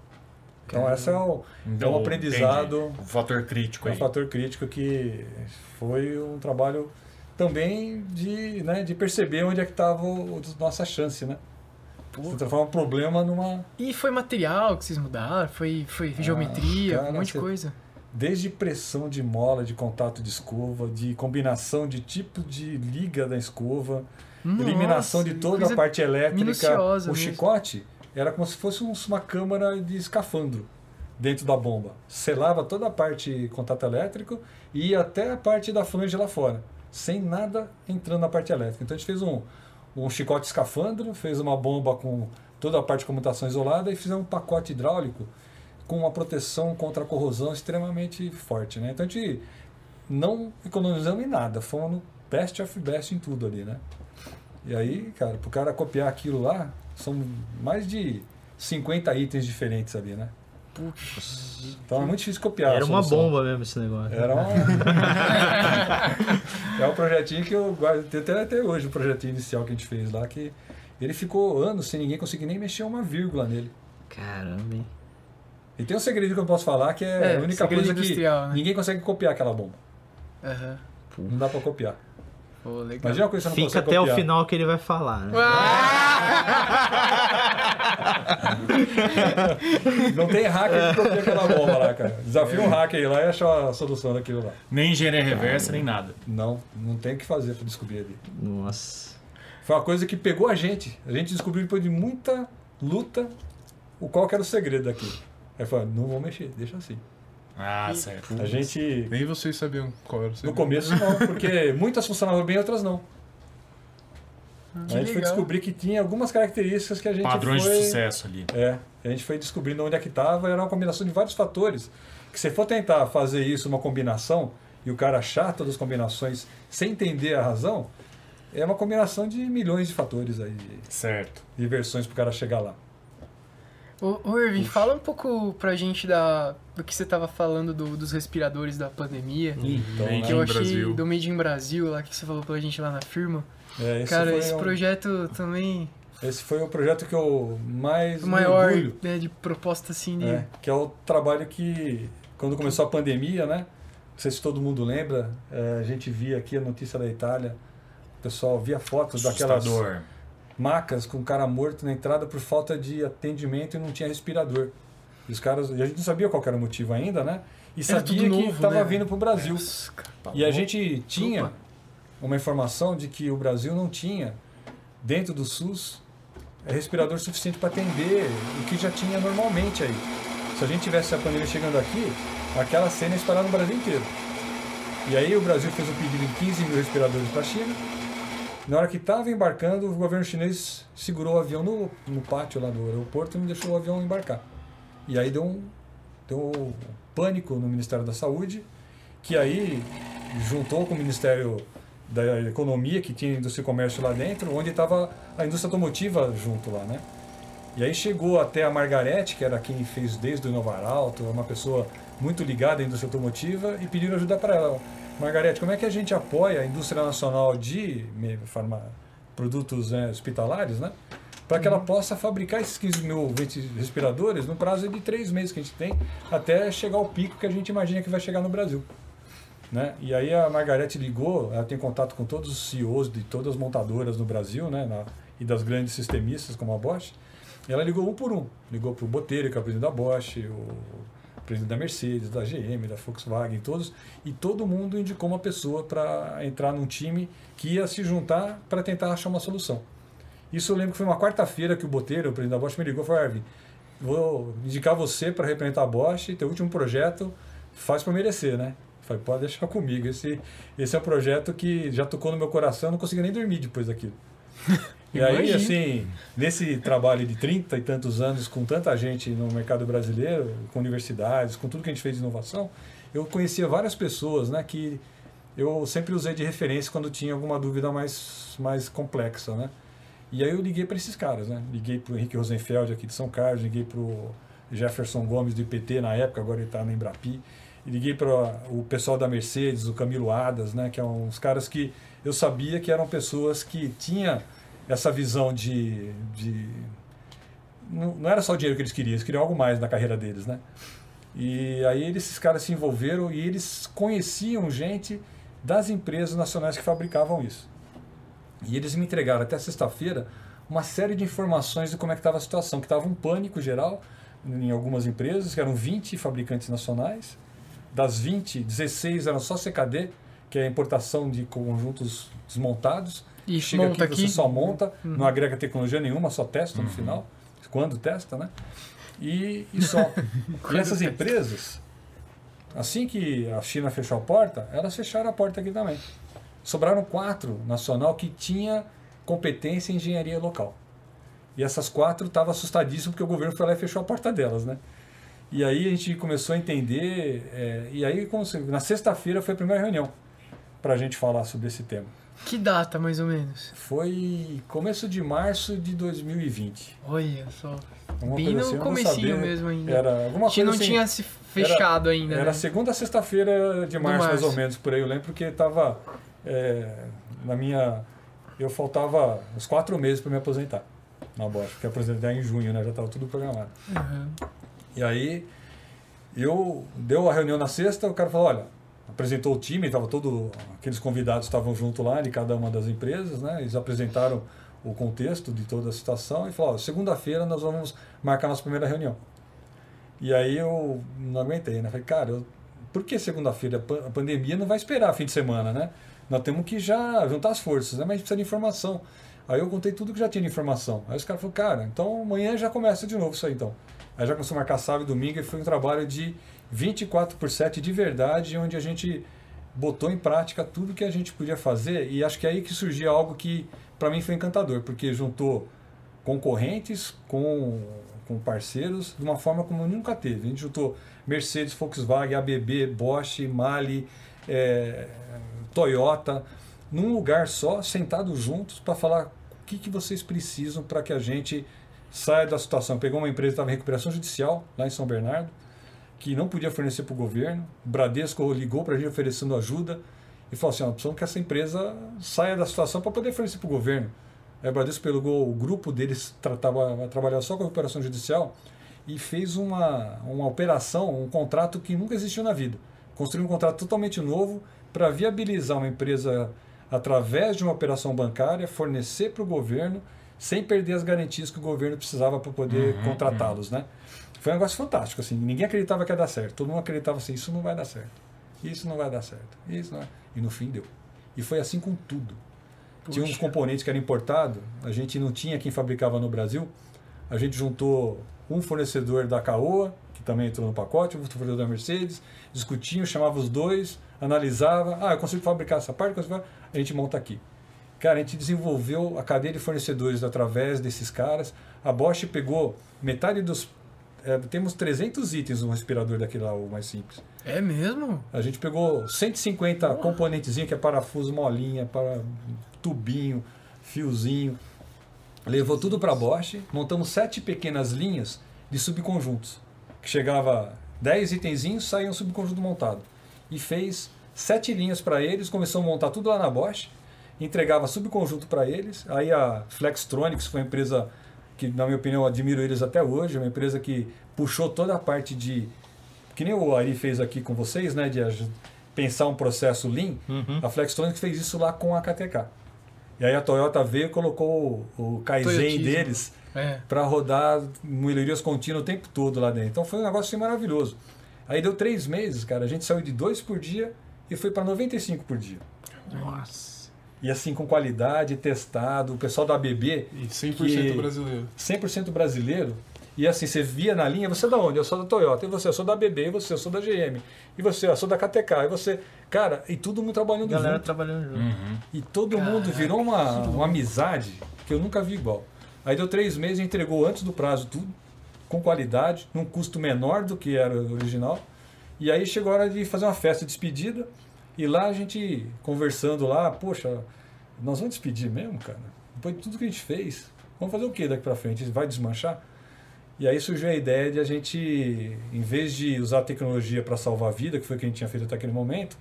Então esse é o, é um aprendizado, entendi. Um fator crítico é um aí. fator crítico que foi um trabalho também de, né, de perceber onde é que estava a nossa chance, né? Você transforma um problema numa... E foi material que vocês mudaram? Foi, foi geometria, cara, um monte de coisa. Desde pressão de mola, de contato de escova, de combinação de tipo de liga da escova, eliminação Nossa, de toda a parte elétrica. O mesmo. chicote era como se fosse um- uma câmara de escafandro dentro da bomba. Selava toda a parte contato elétrico e até a parte da flange lá fora, sem nada entrando na parte elétrica. Então a gente fez um, um chicote escafandro, fez uma bomba com toda a parte de comutação isolada e fizemos um pacote hidráulico com uma proteção contra a corrosão extremamente forte. Né? Então a gente não economizamos em nada, fomos no best of best em tudo ali, né? E aí, cara, pro cara copiar aquilo lá, são mais de 50 itens diferentes ali, né? Então é muito difícil copiar. Era uma bomba mesmo esse negócio. Era um... é um projetinho que eu guardo até, até hoje, o projetinho inicial que a gente fez lá, que ele ficou anos sem ninguém conseguir nem mexer uma vírgula nele. Caramba, hein? E tem um segredo que eu posso falar, que é, É, a única coisa que né? ninguém consegue copiar aquela bomba. Aham. Não dá pra copiar. Pô, legal. Imagina uma coisa que você não Fica até o copiar. final que ele vai falar, né? Não tem hacker que copia aquela bomba lá, cara. Desafia um hacker aí lá e achar a solução daquilo lá. Nem engenharia reversa, nem nada. Não, não tem o que fazer pra descobrir ali. Nossa. Foi uma coisa que pegou a gente. A gente descobriu depois de muita luta o qual que era o segredo daquilo. Aí falou, não vou mexer, deixa assim. Ah, certo. A gente, Nem vocês sabiam qual era o no segredo. começo não, porque muitas funcionavam bem, outras não. Que a gente foi legal. descobrir que tinha algumas características que a gente Padrões foi... de sucesso ali. É, a gente foi descobrindo onde é que estava, era uma combinação de vários fatores. Que se for tentar fazer isso uma combinação e o cara achar todas as combinações sem entender a razão, é uma combinação de milhões de fatores aí, de, Certo. de versões para o cara chegar lá. Ô, ô Irving, fala um pouco pra gente da, do que você tava falando do- dos respiradores da pandemia. Então, Made que eu achei Brasil. do Made in Brasil lá que você falou pra gente lá na firma. é, esse Cara, foi esse um- projeto também esse foi o projeto que eu mais o me maior orgulho. né, de proposta assim de. É, que é o trabalho que, quando começou a pandemia, né? Não sei se todo mundo lembra, é, a gente via aqui a notícia da Itália, o pessoal via fotos daquelas Assustador. Macas com o cara morto na entrada por falta de atendimento e não tinha respirador. E os caras, e a gente não sabia qual era o motivo ainda, né? E sabia que estava né? vindo para o Brasil. Cara. E a gente tinha Opa. uma informação de que o Brasil não tinha, dentro do SUS, respirador suficiente para atender o que já tinha normalmente aí. Se a gente tivesse a pandemia chegando aqui, aquela cena ia espalhar no Brasil inteiro. E aí o Brasil fez um pedido de 15 mil respiradores para a China. Na hora que estava embarcando, o governo chinês segurou o avião no, no pátio lá do aeroporto e não deixou o avião embarcar. E aí deu um, deu um pânico no Ministério da Saúde que aí juntou com o Ministério da Economia, que tinha indústria e comércio lá dentro, onde estava a indústria automotiva junto lá, né? E aí chegou até a Margarete, que era quem fez desde o Inovar Alto, uma pessoa muito ligada à indústria automotiva, e pediram ajuda para ela. Margarete, como é que a gente apoia a indústria nacional de farma, produtos né, hospitalares, né? Para que ela possa fabricar esses 15 mil respiradores no prazo de três meses que a gente tem, até chegar ao pico que a gente imagina que vai chegar no Brasil. Né? E aí a Margarete ligou, ela tem contato com todos os CEOs de todas as montadoras no Brasil, né? Na, e das grandes sistemistas como a Bosch. E ela ligou um por um. Ligou para o Botelho, que é o presidente da Bosch, o presidente da Mercedes, da GM, da Volkswagen, todos. E todo mundo indicou uma pessoa para entrar num time que ia se juntar para tentar achar uma solução. Isso eu lembro que foi uma quarta-feira que o Botelho, o presidente da Bosch, me ligou e falou: Arvin, vou indicar você para representar a Bosch, teu último projeto faz para merecer, né? Falei, pode deixar comigo. Esse, esse é um projeto que já tocou no meu coração, não consegui nem dormir depois daquilo. e aí, assim, nesse trabalho de 30 e tantos anos, com tanta gente no mercado brasileiro, com universidades, com tudo que a gente fez de inovação, eu conhecia várias pessoas né, que eu sempre usei de referência quando tinha alguma dúvida mais, mais complexa. Né? E aí eu liguei para esses caras, né? Liguei para o Henrique Rosenfeld aqui de São Carlos, liguei para o Jefferson Gomes do IPT na época, agora ele está na Embrapi liguei para o pessoal da Mercedes, o Camilo Adas, né, que é uns caras que eu sabia que eram pessoas que tinham essa visão de, de não, era só o dinheiro que eles queriam, eles queriam algo mais na carreira deles, né? E aí esses caras se envolveram e eles conheciam gente das empresas nacionais que fabricavam isso. E eles me entregaram até sexta-feira uma série de informações de como é que estava a situação, que estava um pânico geral em algumas empresas, que eram 20 fabricantes nacionais, das 20, 16 eram só CKD, que é a importação de conjuntos desmontados. E Chega monta aqui, você só monta, uhum. não agrega tecnologia nenhuma, só testa no uhum. final, quando testa, né? E, e só. e essas empresas, assim que a China fechou a porta, elas fecharam a porta aqui também. Sobraram quatro nacional que tinha competência em engenharia local. E essas quatro estavam assustadíssimas porque o governo foi lá e fechou a porta delas, né? E aí a gente começou a entender, é, e aí na sexta-feira foi a primeira reunião para a gente falar sobre esse tema. Que data, mais ou menos? Foi começo de março de 2020. Olha só. Alguma Bem no assim, comecinho mesmo ainda. Era alguma a gente não assim, tinha se fechado era, ainda. Era né? segunda sexta-feira de março, março, mais ou menos, por aí eu lembro, porque estava é, na minha... Eu faltava uns quatro meses para me aposentar na Bosch, porque aposentar em junho, né? Já estava tudo programado. Uhum. E aí, eu deu a reunião na sexta, o cara falou, olha, apresentou o time, tava todo aqueles convidados estavam junto lá de cada uma das empresas, né? Eles apresentaram o contexto de toda a situação e falou, segunda-feira nós vamos marcar nossa primeira reunião. E aí eu não aguentei, né? Falei, cara, eu, por que segunda-feira? A pandemia não vai esperar fim de semana, né? Nós temos que já juntar as forças, né? Mas precisa de informação. Aí eu contei tudo que já tinha de informação. Aí os caras falaram, cara, então amanhã já começa de novo isso aí então. Aí já começou a marcar sábado e domingo e foi um trabalho de 24 por 7 de verdade, onde a gente botou em prática tudo que a gente podia fazer e acho que é aí que surgiu algo que para mim foi encantador, porque juntou concorrentes com, com parceiros de uma forma como nunca teve. A gente juntou Mercedes, Volkswagen, ABB, Bosch, Mali, é, Toyota, num lugar só, sentados juntos para falar o que, que vocês precisam para que a gente sai da situação. Pegou uma empresa que estava em recuperação judicial, lá em São Bernardo, que não podia fornecer para o governo. O Bradesco ligou para a gente oferecendo ajuda e falou assim: precisamos que essa empresa saia da situação para poder fornecer para o governo. Aí o Bradesco pegou o grupo deles, tratava, trabalhava só com recuperação judicial e fez uma, uma operação, um contrato que nunca existiu na vida. Construiu um contrato totalmente novo para viabilizar uma empresa através de uma operação bancária, fornecer para o governo sem perder as garantias que o governo precisava para poder uhum, contratá-los, uhum. né? Foi um negócio fantástico, assim, ninguém acreditava que ia dar certo, todo mundo acreditava assim, isso não vai dar certo, isso não vai dar certo, isso não é. E no fim deu. E foi assim com tudo. Puxa. Tinha uns componentes que eram importados, a gente não tinha quem fabricava no Brasil, a gente juntou um fornecedor da Caoa, que também entrou no pacote, um fornecedor da Mercedes, discutiam, chamava os dois, analisava, ah, eu consigo fabricar essa parte, a gente monta aqui. Cara, a gente desenvolveu a cadeia de fornecedores através desses caras. A Bosch pegou metade dos é, temos 300 itens no respirador daquele lá, o mais simples. É mesmo? A gente pegou 150 componentezinhos, que é parafuso, molinha, para tubinho, fiozinho. Levou tudo para Bosch, montamos sete pequenas linhas de subconjuntos. Que chegava 10 itenzinhos, saía um subconjunto montado. E fez sete linhas para eles, começou a montar tudo lá na Bosch, entregava subconjunto para eles. Aí a Flextronics foi uma empresa que, na minha opinião, eu admiro eles até hoje, uma empresa que puxou toda a parte de que nem o Ari fez aqui com vocês, né, de pensar um processo Lean, Uhum. a Flextronics fez isso lá com a KTK. E aí a Toyota veio e colocou o, o Kaizen Toyotismo. deles É. para rodar melhorias contínuas o tempo todo lá dentro. Então foi um negócio assim, maravilhoso. Aí deu três meses, cara, a gente saiu de dois por dia e foi para 95 por dia. Nossa. E assim, com qualidade, testado, o pessoal da ABB, E 100% Que- brasileiro. 100% brasileiro. E assim, você via na linha, você é da onde? Eu sou da Toyota. E você? Eu sou da BB. E você? Eu sou da GM. E você? Eu sou da KTK. E você? Cara, e todo mundo trabalhando Galera junto. trabalhando junto. Uhum. E todo mundo virou uma, uma amizade que eu nunca vi igual. Aí deu três meses e entregou antes do prazo tudo, com qualidade, num custo menor do que era o original. E aí chegou a hora de fazer uma festa de despedida. E lá a gente conversando lá, poxa, nós vamos despedir mesmo, cara? Depois de tudo que a gente fez, vamos fazer o que daqui pra frente? Vai desmanchar? E aí surgiu a ideia de a gente, em vez de usar a tecnologia para salvar a vida, que foi o que a gente tinha feito até aquele momento,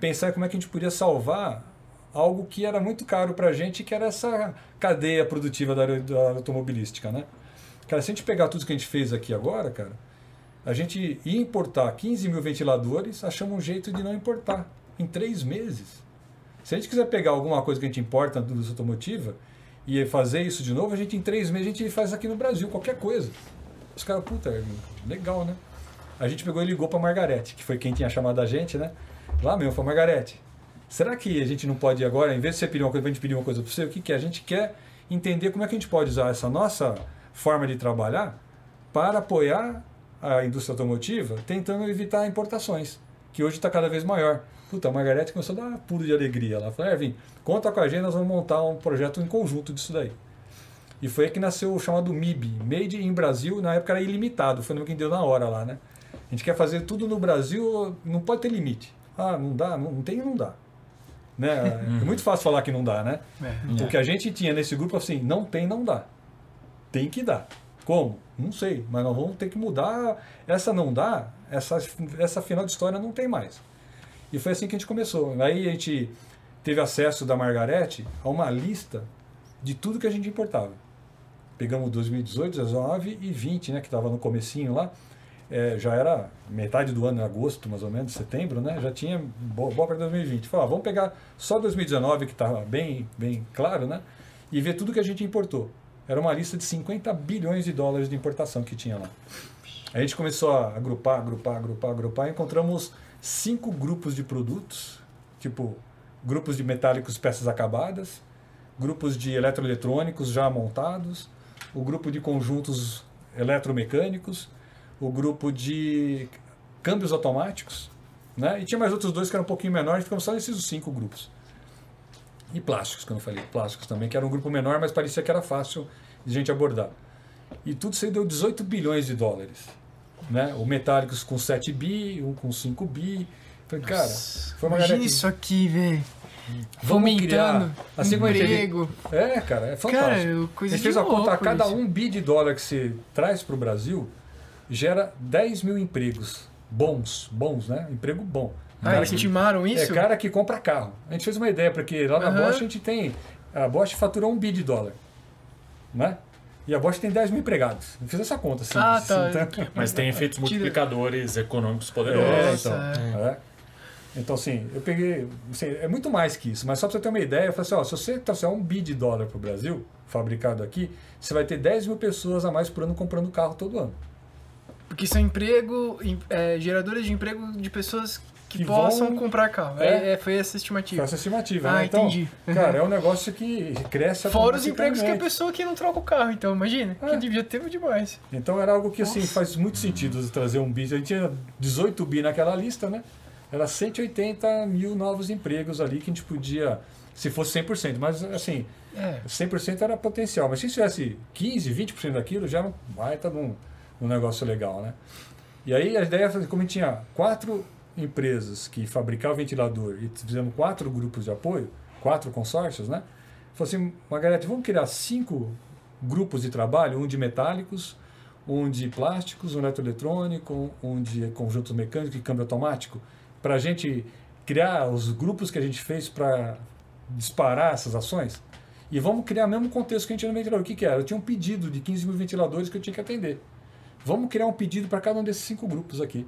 pensar como é que a gente podia salvar algo que era muito caro para a gente, que era essa cadeia produtiva da, da automobilística, né? Cara, se a gente pegar tudo que a gente fez aqui agora, cara, a gente ia importar 15 mil ventiladores, achamos um jeito de não importar em três meses. Se a gente quiser pegar alguma coisa que a gente importa da indústria automotiva e fazer isso de novo, a gente em três meses a gente faz aqui no Brasil, qualquer coisa. Os caras, puta, legal, né? A gente pegou e ligou para Margarete, que foi quem tinha chamado a gente, né? Lá mesmo, foi Margarete. Será que a gente não pode agora, em vez de você pedir uma coisa, a gente pedir uma coisa para você, o que, que é? A gente quer entender como é que a gente pode usar essa nossa forma de trabalhar para apoiar a indústria automotiva, tentando evitar importações, que hoje está cada vez maior. Puta, a Margarete começou a dar pulo de alegria. Ela falou, Ervin, conta com a gente, nós vamos montar um projeto em conjunto disso daí. E foi aí que nasceu o chamado MIB, Made in Brasil, na época era ilimitado, foi o nome que deu na hora lá, né? A gente quer fazer tudo no Brasil, não pode ter limite. Ah, não dá, não, não tem, não dá. Né? É muito fácil falar que não dá, né? É. O que a gente tinha nesse grupo assim, não tem, não dá. Tem que dar. Como? Não sei, mas nós vamos ter que mudar. Essa não dá, essa, essa final de história não tem mais. E foi assim que a gente começou. Aí a gente teve acesso da Margarete a uma lista de tudo que a gente importava. Pegamos 2018, 19 e 20, né, que estava no comecinho lá. É, já era metade do ano, agosto, mais ou menos, setembro, né? Já tinha boa, boa para 2020. Falei, ah, vamos pegar só 2019, que estava bem, bem claro, né? E ver tudo que a gente importou. Era uma lista de 50 bilhões de dólares de importação que tinha lá. A gente começou a agrupar, agrupar, agrupar, agrupar. E encontramos cinco grupos de produtos, tipo grupos de metálicos peças acabadas, grupos de eletroeletrônicos já montados, o grupo de conjuntos eletromecânicos, o grupo de câmbios automáticos, né? E tinha mais outros dois que eram um pouquinho menores, ficamos só nesses cinco grupos. E plásticos, que eu não falei, plásticos também, que era um grupo menor, mas parecia que era fácil de gente abordar. E tudo isso aí deu 18 bilhões de dólares. Né? O metálicos com 7 bi, um com 5 bi. Falei, cara, foi uma galera que- isso aqui, velho. Vamos criar, assim a gente- emprego. É, cara, é fantástico. Cara, a coisa gente de fez a conta, a cada isso. um bi de dólar que você traz para o Brasil, gera 10 mil empregos bons, bons, né? Emprego bom. Ah, eles estimaram é isso? cara que compra carro. A gente fez uma ideia, porque lá na Aham. Bosch a gente tem. A Bosch faturou um bi de dólar. Né? E a Bosch tem 10 mil empregados. Eu fiz essa conta, assim. Ah, tá. Então, Mas tem efeitos multiplicadores econômicos é, poderosos. Nossa, então, é. Então, assim, eu peguei. assim, é muito mais que isso, mas só para você ter uma ideia, eu falei assim: ó, se você trouxer um bi de dólar para o Brasil, fabricado aqui, você vai ter 10 mil pessoas a mais por ano comprando carro todo ano. Porque são emprego, em- é, geradores de emprego de pessoas que, Que possam vão- comprar carro. É. É, é, foi essa Foi estimativa. essa estimativa, Ah, né? Então, entendi. Uhum. cara, é um negócio que cresce Fora os empregos que a pessoa que não troca o carro, então, imagina. É. Que devia ter demais. Então era algo que assim faz muito sentido trazer um bi. A gente tinha 18 bi naquela lista, né? Era 180 mil novos empregos ali que a gente podia, se fosse 100%, mas assim, É. 100% era potencial. Mas se tivesse 15, 20% daquilo, já era um baita de um, um negócio legal, né? E aí a ideia foi, como tinha quatro empresas que fabricavam ventilador e fizemos quatro grupos de apoio, quatro consórcios, né? Falei assim, Margarete, vamos criar cinco grupos de trabalho, um de metálicos, um de plásticos, um eletroeletrônico, um de conjuntos mecânicos e câmbio automático, para a gente criar os grupos que a gente fez para disparar essas ações. E vamos criar o mesmo contexto que a gente tinha no ventilador. O que, que era? Eu tinha um pedido de 15 mil ventiladores que eu tinha que atender. Vamos criar um pedido para cada um desses cinco grupos aqui.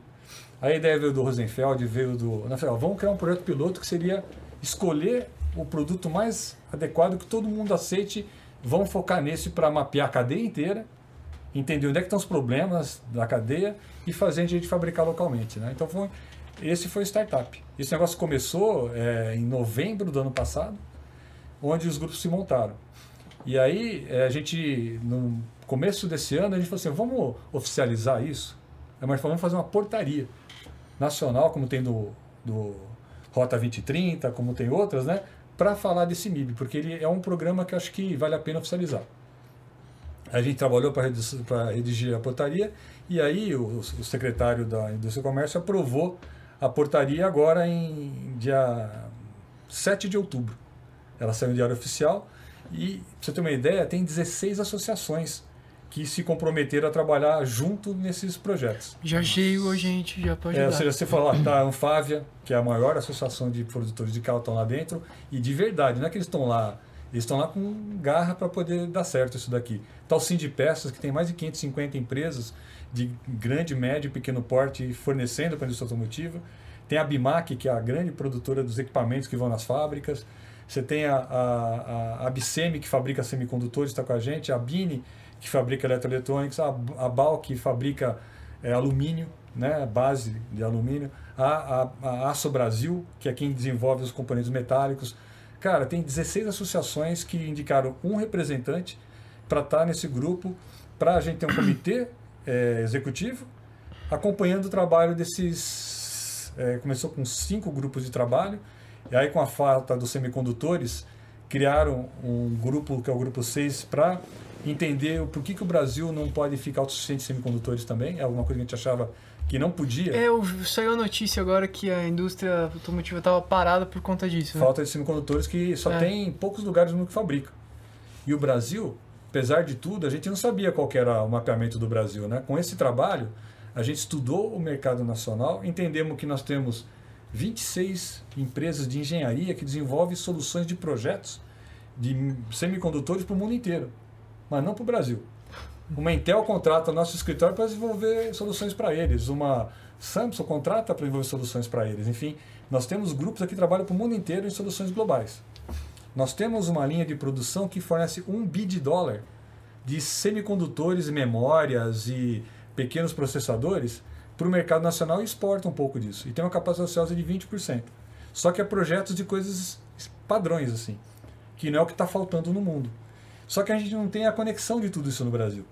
A ideia veio do Rosenfeld, veio do. Na final, vamos criar um projeto piloto que seria escolher o produto mais adequado que todo mundo aceite. Vamos focar nesse para mapear a cadeia inteira, entender onde é que estão os problemas da cadeia e fazer a gente fabricar localmente. Né? Então foi, esse foi o startup. Esse negócio começou é, em novembro do ano passado, onde os grupos se montaram. E aí é, a gente, no começo desse ano, a gente falou assim, vamos oficializar isso? Nós vamos fazer uma portaria nacional, como tem do, do Rota 2030, como tem outras, né? Para falar desse MIB, porque ele é um programa que acho que vale a pena oficializar. A gente trabalhou para redigir a portaria e aí o, o, secretário da Indústria e Comércio aprovou a portaria agora em dia 7 de outubro. Ela saiu no Diário Oficial e, para você ter uma ideia, tem 16 associações que se comprometeram a trabalhar junto nesses projetos. Já chego, gente, já pode é, Ou seja, você fala, tá, a Anfávia, que é a maior associação de produtores de carro, estão lá dentro, e de verdade, não é que eles estão lá, eles estão lá com garra para poder dar certo isso daqui. Tal tá Sim Peças, que tem mais de 550 empresas de grande, médio e pequeno porte fornecendo para a indústria automotiva. Tem a Bimac, que é a grande produtora dos equipamentos que vão nas fábricas. Você tem a, a, a Abicemi, que fabrica semicondutores, está com a gente. A Bini, que fabrica eletroeletrônicos, a, a BAL, que fabrica é, alumínio, né, base de alumínio, a, a, a Aço Brasil, que é quem desenvolve os componentes metálicos. Cara, tem 16 associações que indicaram um representante para estar tá nesse grupo, para a gente ter um comitê é, executivo acompanhando o trabalho desses. É, começou com cinco grupos de trabalho, e aí, com a falta dos semicondutores, criaram um grupo, que é o grupo 6, para entender o porquê que o Brasil não pode ficar autossuficiente em semicondutores também. É alguma coisa que a gente achava que não podia. É, saiu a notícia agora que a indústria automotiva estava parada por conta disso. Né? Falta de semicondutores que só é. tem em poucos lugares no mundo que fabrica. E o Brasil, apesar de tudo, a gente não sabia qual era o mapeamento do Brasil. Né? Com esse trabalho, a gente estudou o mercado nacional, entendemos que nós temos 26 empresas de engenharia que desenvolvem soluções de projetos de semicondutores para o mundo inteiro, mas não para o Brasil. Uma Intel contrata nosso escritório para desenvolver soluções para eles, uma Samsung contrata para desenvolver soluções para eles. Enfim, nós temos grupos aqui que trabalham para o mundo inteiro em soluções globais. Nós temos uma linha de produção que fornece um bi de dólar de semicondutores, memórias e pequenos processadores para o mercado nacional e exporta um pouco disso. E tem uma capacidade ociosa de 20%. Só que é projetos de coisas padrões, assim, que não é o que está faltando no mundo. Só que a gente não tem a conexão de tudo isso no Brasil.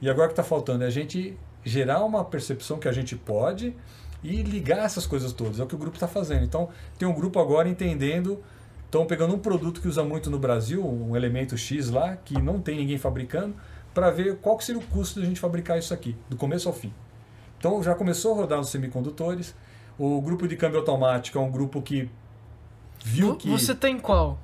E agora o que está faltando é a gente gerar uma percepção que a gente pode e ligar essas coisas todas. É o que o grupo está fazendo. Então, tem um grupo agora entendendo, estão pegando um produto que usa muito no Brasil, um elemento X lá, que não tem ninguém fabricando, para ver qual que seria o custo de a gente fabricar isso aqui, do começo ao fim. Então já começou a rodar nos semicondutores. O grupo de câmbio automático é um grupo que viu que. Você tem qual?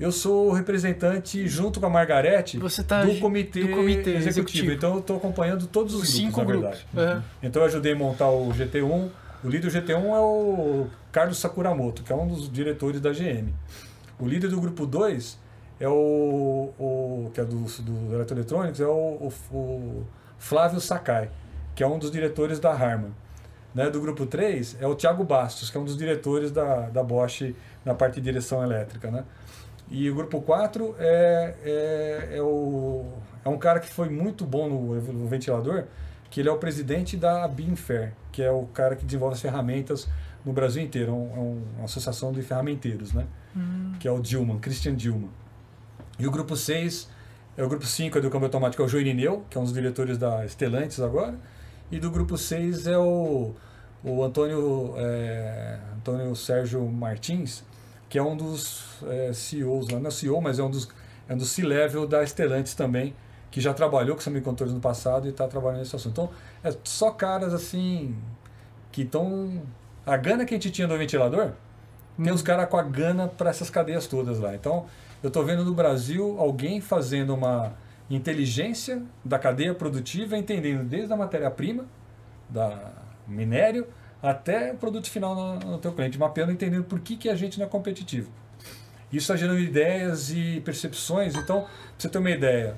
Eu sou o representante, junto com a Margarete, tá do, comitê do comitê executivo. executivo. Então eu estou acompanhando todos os, os grupos, cinco na grupos. verdade. Uhum. Então eu ajudei a montar o GT1. O líder do GT1 é o Carlos Sakuramoto, que é um dos diretores da GM. O líder do grupo 2 é o, o que é do, do Eletroeletrônicos, é o, o, o Flávio Sakai que é um dos diretores da Harman. Né, do grupo 3 é o Thiago Bastos, que é um dos diretores da, da Bosch na parte de direção elétrica. Né? E o grupo 4 é, é, é, o, é um cara que foi muito bom no, no ventilador, que ele é o presidente da Binfer, que é o cara que desenvolve as ferramentas no Brasil inteiro, é, um, é uma associação de ferramenteiros, né? Hum. que é o Dilman, Christian Dilman. E o grupo 6 é o grupo 5 é do câmbio automático, é o Joirineu, que é um dos diretores da Stellantis agora. E do grupo 6 é o, o Antônio, é, Antônio Sérgio Martins, que é um dos é, CEOs, não é CEO, mas é um dos, é um dos C-level da Stellantis também, que já trabalhou com semicondutores no passado e está trabalhando nesse assunto. Então, é só caras assim que estão. A gana que a gente tinha no ventilador, tem os caras com a gana para essas cadeias todas lá. Então, eu estou vendo no Brasil alguém fazendo uma inteligência da cadeia produtiva, entendendo desde a matéria-prima, da minério, até o produto final no, no teu cliente, mapeando, entendendo por que, que a gente não é competitivo. Isso está gerando ideias e percepções. Então, pra você ter uma ideia,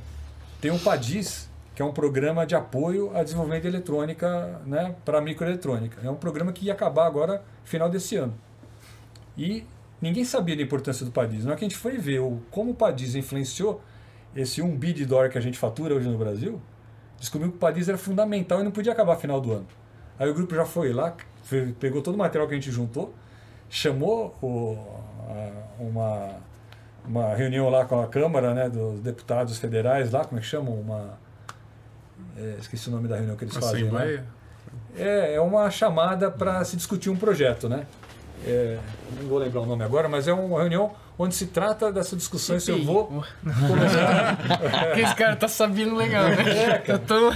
tem um PADIS, que é um programa de apoio a desenvolvimento de eletrônica né, para microeletrônica. É um programa que ia acabar agora, final desse ano. E ninguém sabia da importância do PADIS. Na hora que a gente foi ver o, como o PADIS influenciou esse 1 bi de dólar que a gente fatura hoje no Brasil, descobriu que o PADIS era fundamental e não podia acabar final do ano. Aí o grupo já foi lá, pegou todo o material que a gente juntou, chamou o, a- uma, uma reunião lá com a Câmara né, dos Deputados Federais, lá, como é que chamam? Uma, é, esqueci o nome da reunião que eles fazem. lá. Assembleia? É, é uma chamada para se discutir um projeto, né? É, não vou lembrar o nome agora, mas é uma reunião onde se trata dessa discussão se eu vou. Porque esse cara tá sabendo legal, né? Eu tô...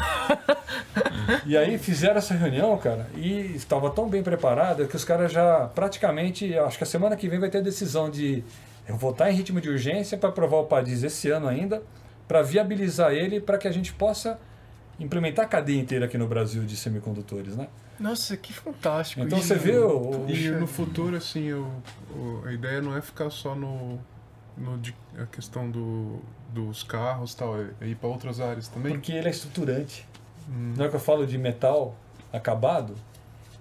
E aí fizeram essa reunião, cara, e estava tão bem preparada que os caras já praticamente, acho que a semana que vem vai ter a decisão de eu votar em ritmo de urgência para aprovar o PADIS esse ano ainda, para viabilizar ele, para que a gente possa implementar a cadeia inteira aqui no Brasil de semicondutores, né? Nossa, que fantástico Então isso. você vê o, o- E no futuro, assim, o, o- a ideia não é ficar só no, no de- a questão do, dos carros e tal, é ir para outras áreas também. Porque ele é estruturante. Na hora que eu falo de metal acabado,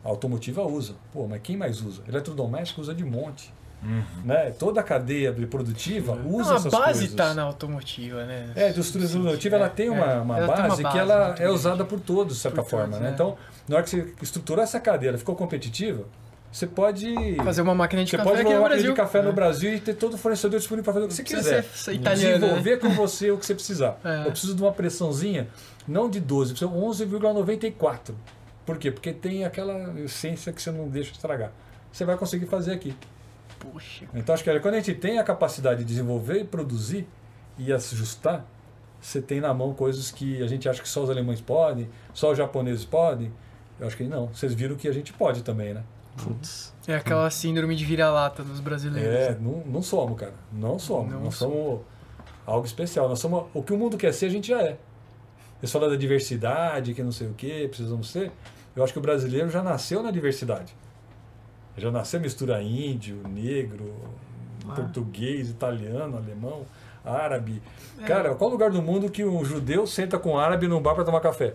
a automotiva usa. Pô, mas quem mais usa? Eletrodoméstico usa de monte. Né? Toda a cadeia produtiva usa Não, a essas base coisas. tá na automotiva, né? É, a indústria automotiva ela tem uma, É, uma ela tem base uma que base ela muito é grande. usada por todos, de certa Por forma. todos, né? é. Então, na hora que você estruturou essa cadeia, ela ficou competitiva, você pode. Fazer uma máquina de Você café pode uma no máquina Brasil. de café no É. Brasil e ter todo o fornecedor disponível para fazer o que você quiser. ser italiano, né? Desenvolver com você o que você precisar. É. Eu preciso de uma pressãozinha, não de 12, eu preciso de 11,94. Por quê? Porque tem aquela essência que você não deixa estragar. Você vai conseguir fazer aqui. Poxa. Então acho que quando a gente tem a capacidade de desenvolver e produzir e ajustar, você tem na mão coisas que a gente acha que só os alemães podem, só os japoneses podem. Eu acho que não. Vocês viram que a gente pode também, né? Putz. É aquela síndrome de vira-lata dos brasileiros. É, não, não somos, cara. Não somos. Não Nós somos algo especial. Nós somos o que o mundo quer ser, a gente já é. Eles falam da diversidade, que não sei o que, precisamos ser. Eu acho que o brasileiro já nasceu na diversidade. Já nasceu mistura índio, negro, Ah. português, italiano, alemão, árabe. Cara, qual lugar do mundo que um judeu senta com um árabe num bar para tomar café?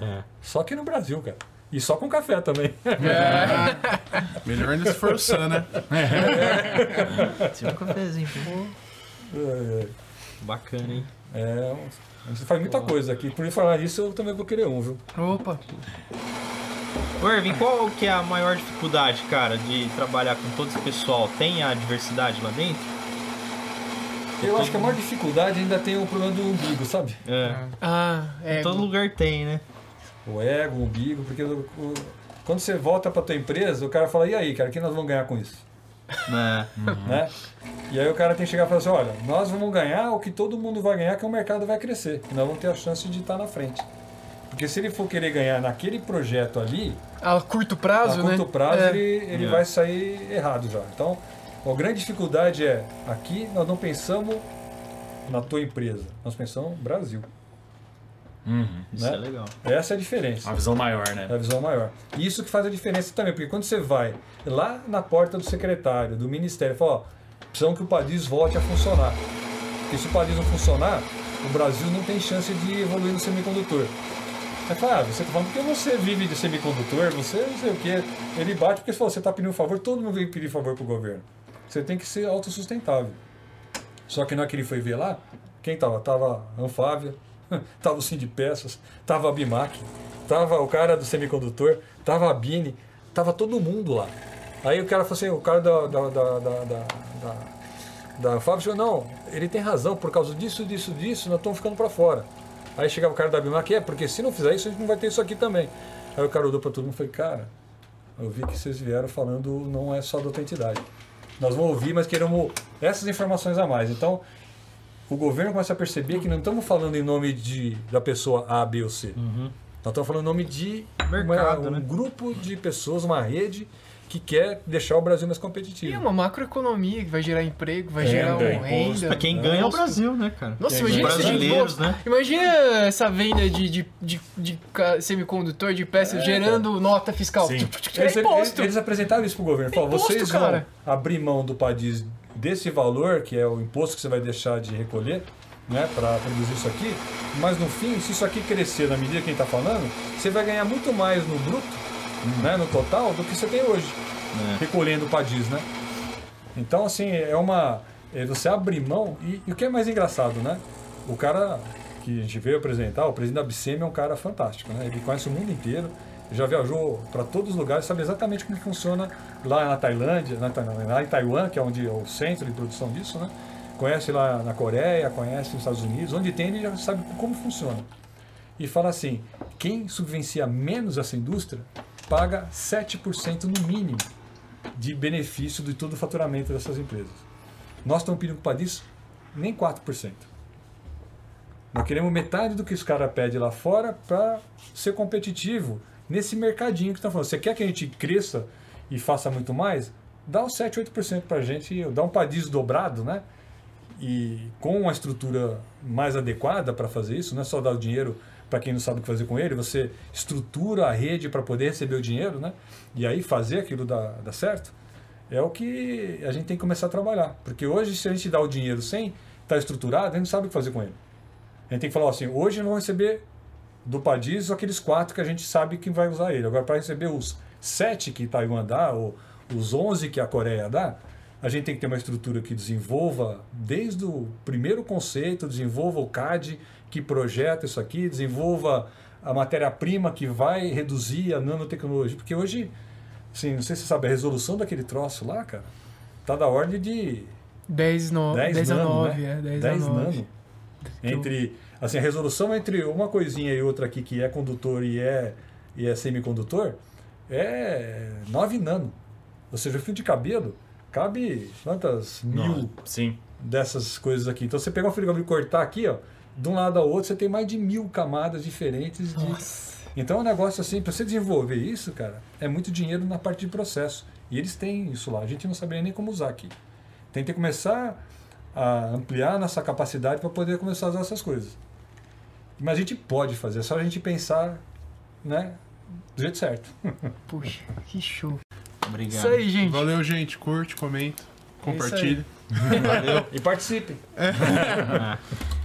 É. Só aqui no Brasil, cara. E só com café também. Melhor ainda se for né? Tira um cafezinho. pô. É, Bacana, hein? é, gente faz muita coisa aqui. Por falar isso, eu também vou querer um, viu? Opa. Ô, Ervin, qual que é a maior dificuldade, cara, de trabalhar com todo esse pessoal? Tem a diversidade lá dentro? Eu acho que a maior dificuldade ainda tem o problema do umbigo, sabe? É. Ah, é. Todo lugar tem, né? O ego, o umbigo, porque o- o- quando você volta para tua empresa, o cara fala, e aí, cara, o que nós vamos ganhar com isso? É. Né? E aí o cara tem que chegar e falar assim, olha, nós vamos ganhar o que todo mundo vai ganhar, que o mercado vai crescer. E nós vamos ter a chance de estar na frente. Porque se ele for querer ganhar naquele projeto ali, A curto prazo, a curto né? prazo É. ele, ele É. vai sair errado já. Então, a grande dificuldade é, aqui nós não pensamos na tua empresa, nós pensamos Brasil. Uhum. Isso Né? é legal. Essa é a diferença. Uma visão maior, né? É a visão maior. E isso que faz a diferença também, porque quando você vai lá na porta do secretário, do ministério, fala, ó, precisamos que o Padis volte a funcionar. Porque se o Padis não funcionar, o Brasil não tem chance de evoluir no semicondutor. Aí fala, ah, você tá falando porque você vive de semicondutor, você não sei o quê. Ele bate porque você você está pedindo favor, todo mundo vem pedir favor pro governo. Você tem que ser autossustentável. Só que na hora que ele foi ver lá, quem tava? Tava Anfávia, tava o Sim de Peças, tava a Bimac, tava o cara do semicondutor, tava a Bini, tava todo mundo lá. Aí o cara falou assim, o cara da, da, da, da, da, da, da Fábio falou, não, ele tem razão, por causa disso, disso, disso, nós estamos ficando para fora. Aí chegava o cara da Bimac, é, porque se não fizer isso, a gente não vai ter isso aqui também. Aí o cara olhou para todo mundo e falou, cara, eu vi que vocês vieram falando não é só da tua entidade. Nós vamos ouvir, mas queremos essas informações a mais. Então, o governo começa a perceber que não estamos falando em nome de, da pessoa A, B ou C. Uhum. Nós estamos falando em nome de Mercado, uma- um né? grupo de pessoas, uma rede que quer deixar o Brasil mais E competitivo. é uma macroeconomia que vai gerar emprego, vai Renda, gerar um renda. Pra quem ganha é o Brasil, né, cara? Nossa, Quem imagina esse Brasileiros, né? Imagina essa venda de, de, de, de semicondutor, de peças, gerando nota fiscal. Sim. É Eles, imposto. eles apresentaram isso pro governo. Falaram, Imposto, vocês cara. vão abrir mão do PADIS desse valor, que é o imposto que você vai deixar de recolher, né, para produzir isso aqui, mas no fim, se isso aqui crescer na medida que a gente está falando, você vai ganhar muito mais no bruto, né, no total, do que você tem hoje, É. recolhendo o PADIS, né? Então, assim, é uma... é você abrir mão, e, e o que é mais engraçado, né? O cara que a gente veio apresentar, o presidente da Bicem é um cara fantástico, né? Ele conhece o mundo inteiro, já viajou para todos os lugares, sabe exatamente como funciona lá na Tailândia, na, lá em Taiwan, que é onde é o centro de produção disso, né? Conhece lá na Coreia, conhece nos Estados Unidos, onde tem ele já sabe como funciona. E fala assim, quem subvencia menos essa indústria paga 7% no mínimo de benefício de todo o faturamento dessas empresas. Nós estamos pedindo para isso nem 4%. Nós queremos metade do que os caras pedem lá fora para ser competitivo nesse mercadinho que estão falando. Você quer que a gente cresça e faça muito mais? Dá os 7, 8% para a gente, dá um padis dobrado, né? E com uma estrutura mais adequada para fazer isso, não é só dar o dinheiro para quem não sabe o que fazer com ele, você estrutura a rede para poder receber o dinheiro, né? E aí fazer aquilo dar, dar certo. É o que a gente tem que começar a trabalhar. Porque hoje, se a gente dá o dinheiro sem estar estruturado, a gente não sabe o que fazer com ele. A gente tem que falar assim, hoje não vou receber do Padis aqueles quatro que a gente sabe que vai usar ele. Agora, para receber os sete que Taiwan dá, ou os 11 que a Coreia dá, a gente tem que ter uma estrutura que desenvolva desde o primeiro conceito, desenvolva o CAD que projeta isso aqui, desenvolva a matéria-prima que vai reduzir a nanotecnologia. Porque hoje, assim, não sei se você sabe, a resolução daquele troço lá, cara, tá da ordem de 10, no, 10, 10, a nano, 9, né? é, 10, 10 a 9. nano. Entre, assim, a resolução entre uma coisinha e outra aqui que é condutor e é, e é semicondutor é 9 nano. Ou seja, o fio de cabelo cabe quantas mil Sim. dessas coisas aqui. Então você pegar um fio de cabelo e cortar aqui, ó, de um lado ao outro, você tem mais de mil camadas diferentes de, Nossa. então é um negócio assim, para você desenvolver isso, cara, é muito dinheiro na parte de processo. E eles têm isso lá, a gente não sabia nem como usar aqui. Tem que começar a ampliar nossa capacidade para poder começar a usar essas coisas. Mas a gente pode fazer, é só a gente pensar, né, do jeito certo. Puxa, que show. Obrigado. Isso aí, gente. Valeu, gente. Curte, comenta, compartilha. Valeu. E participem. Ah.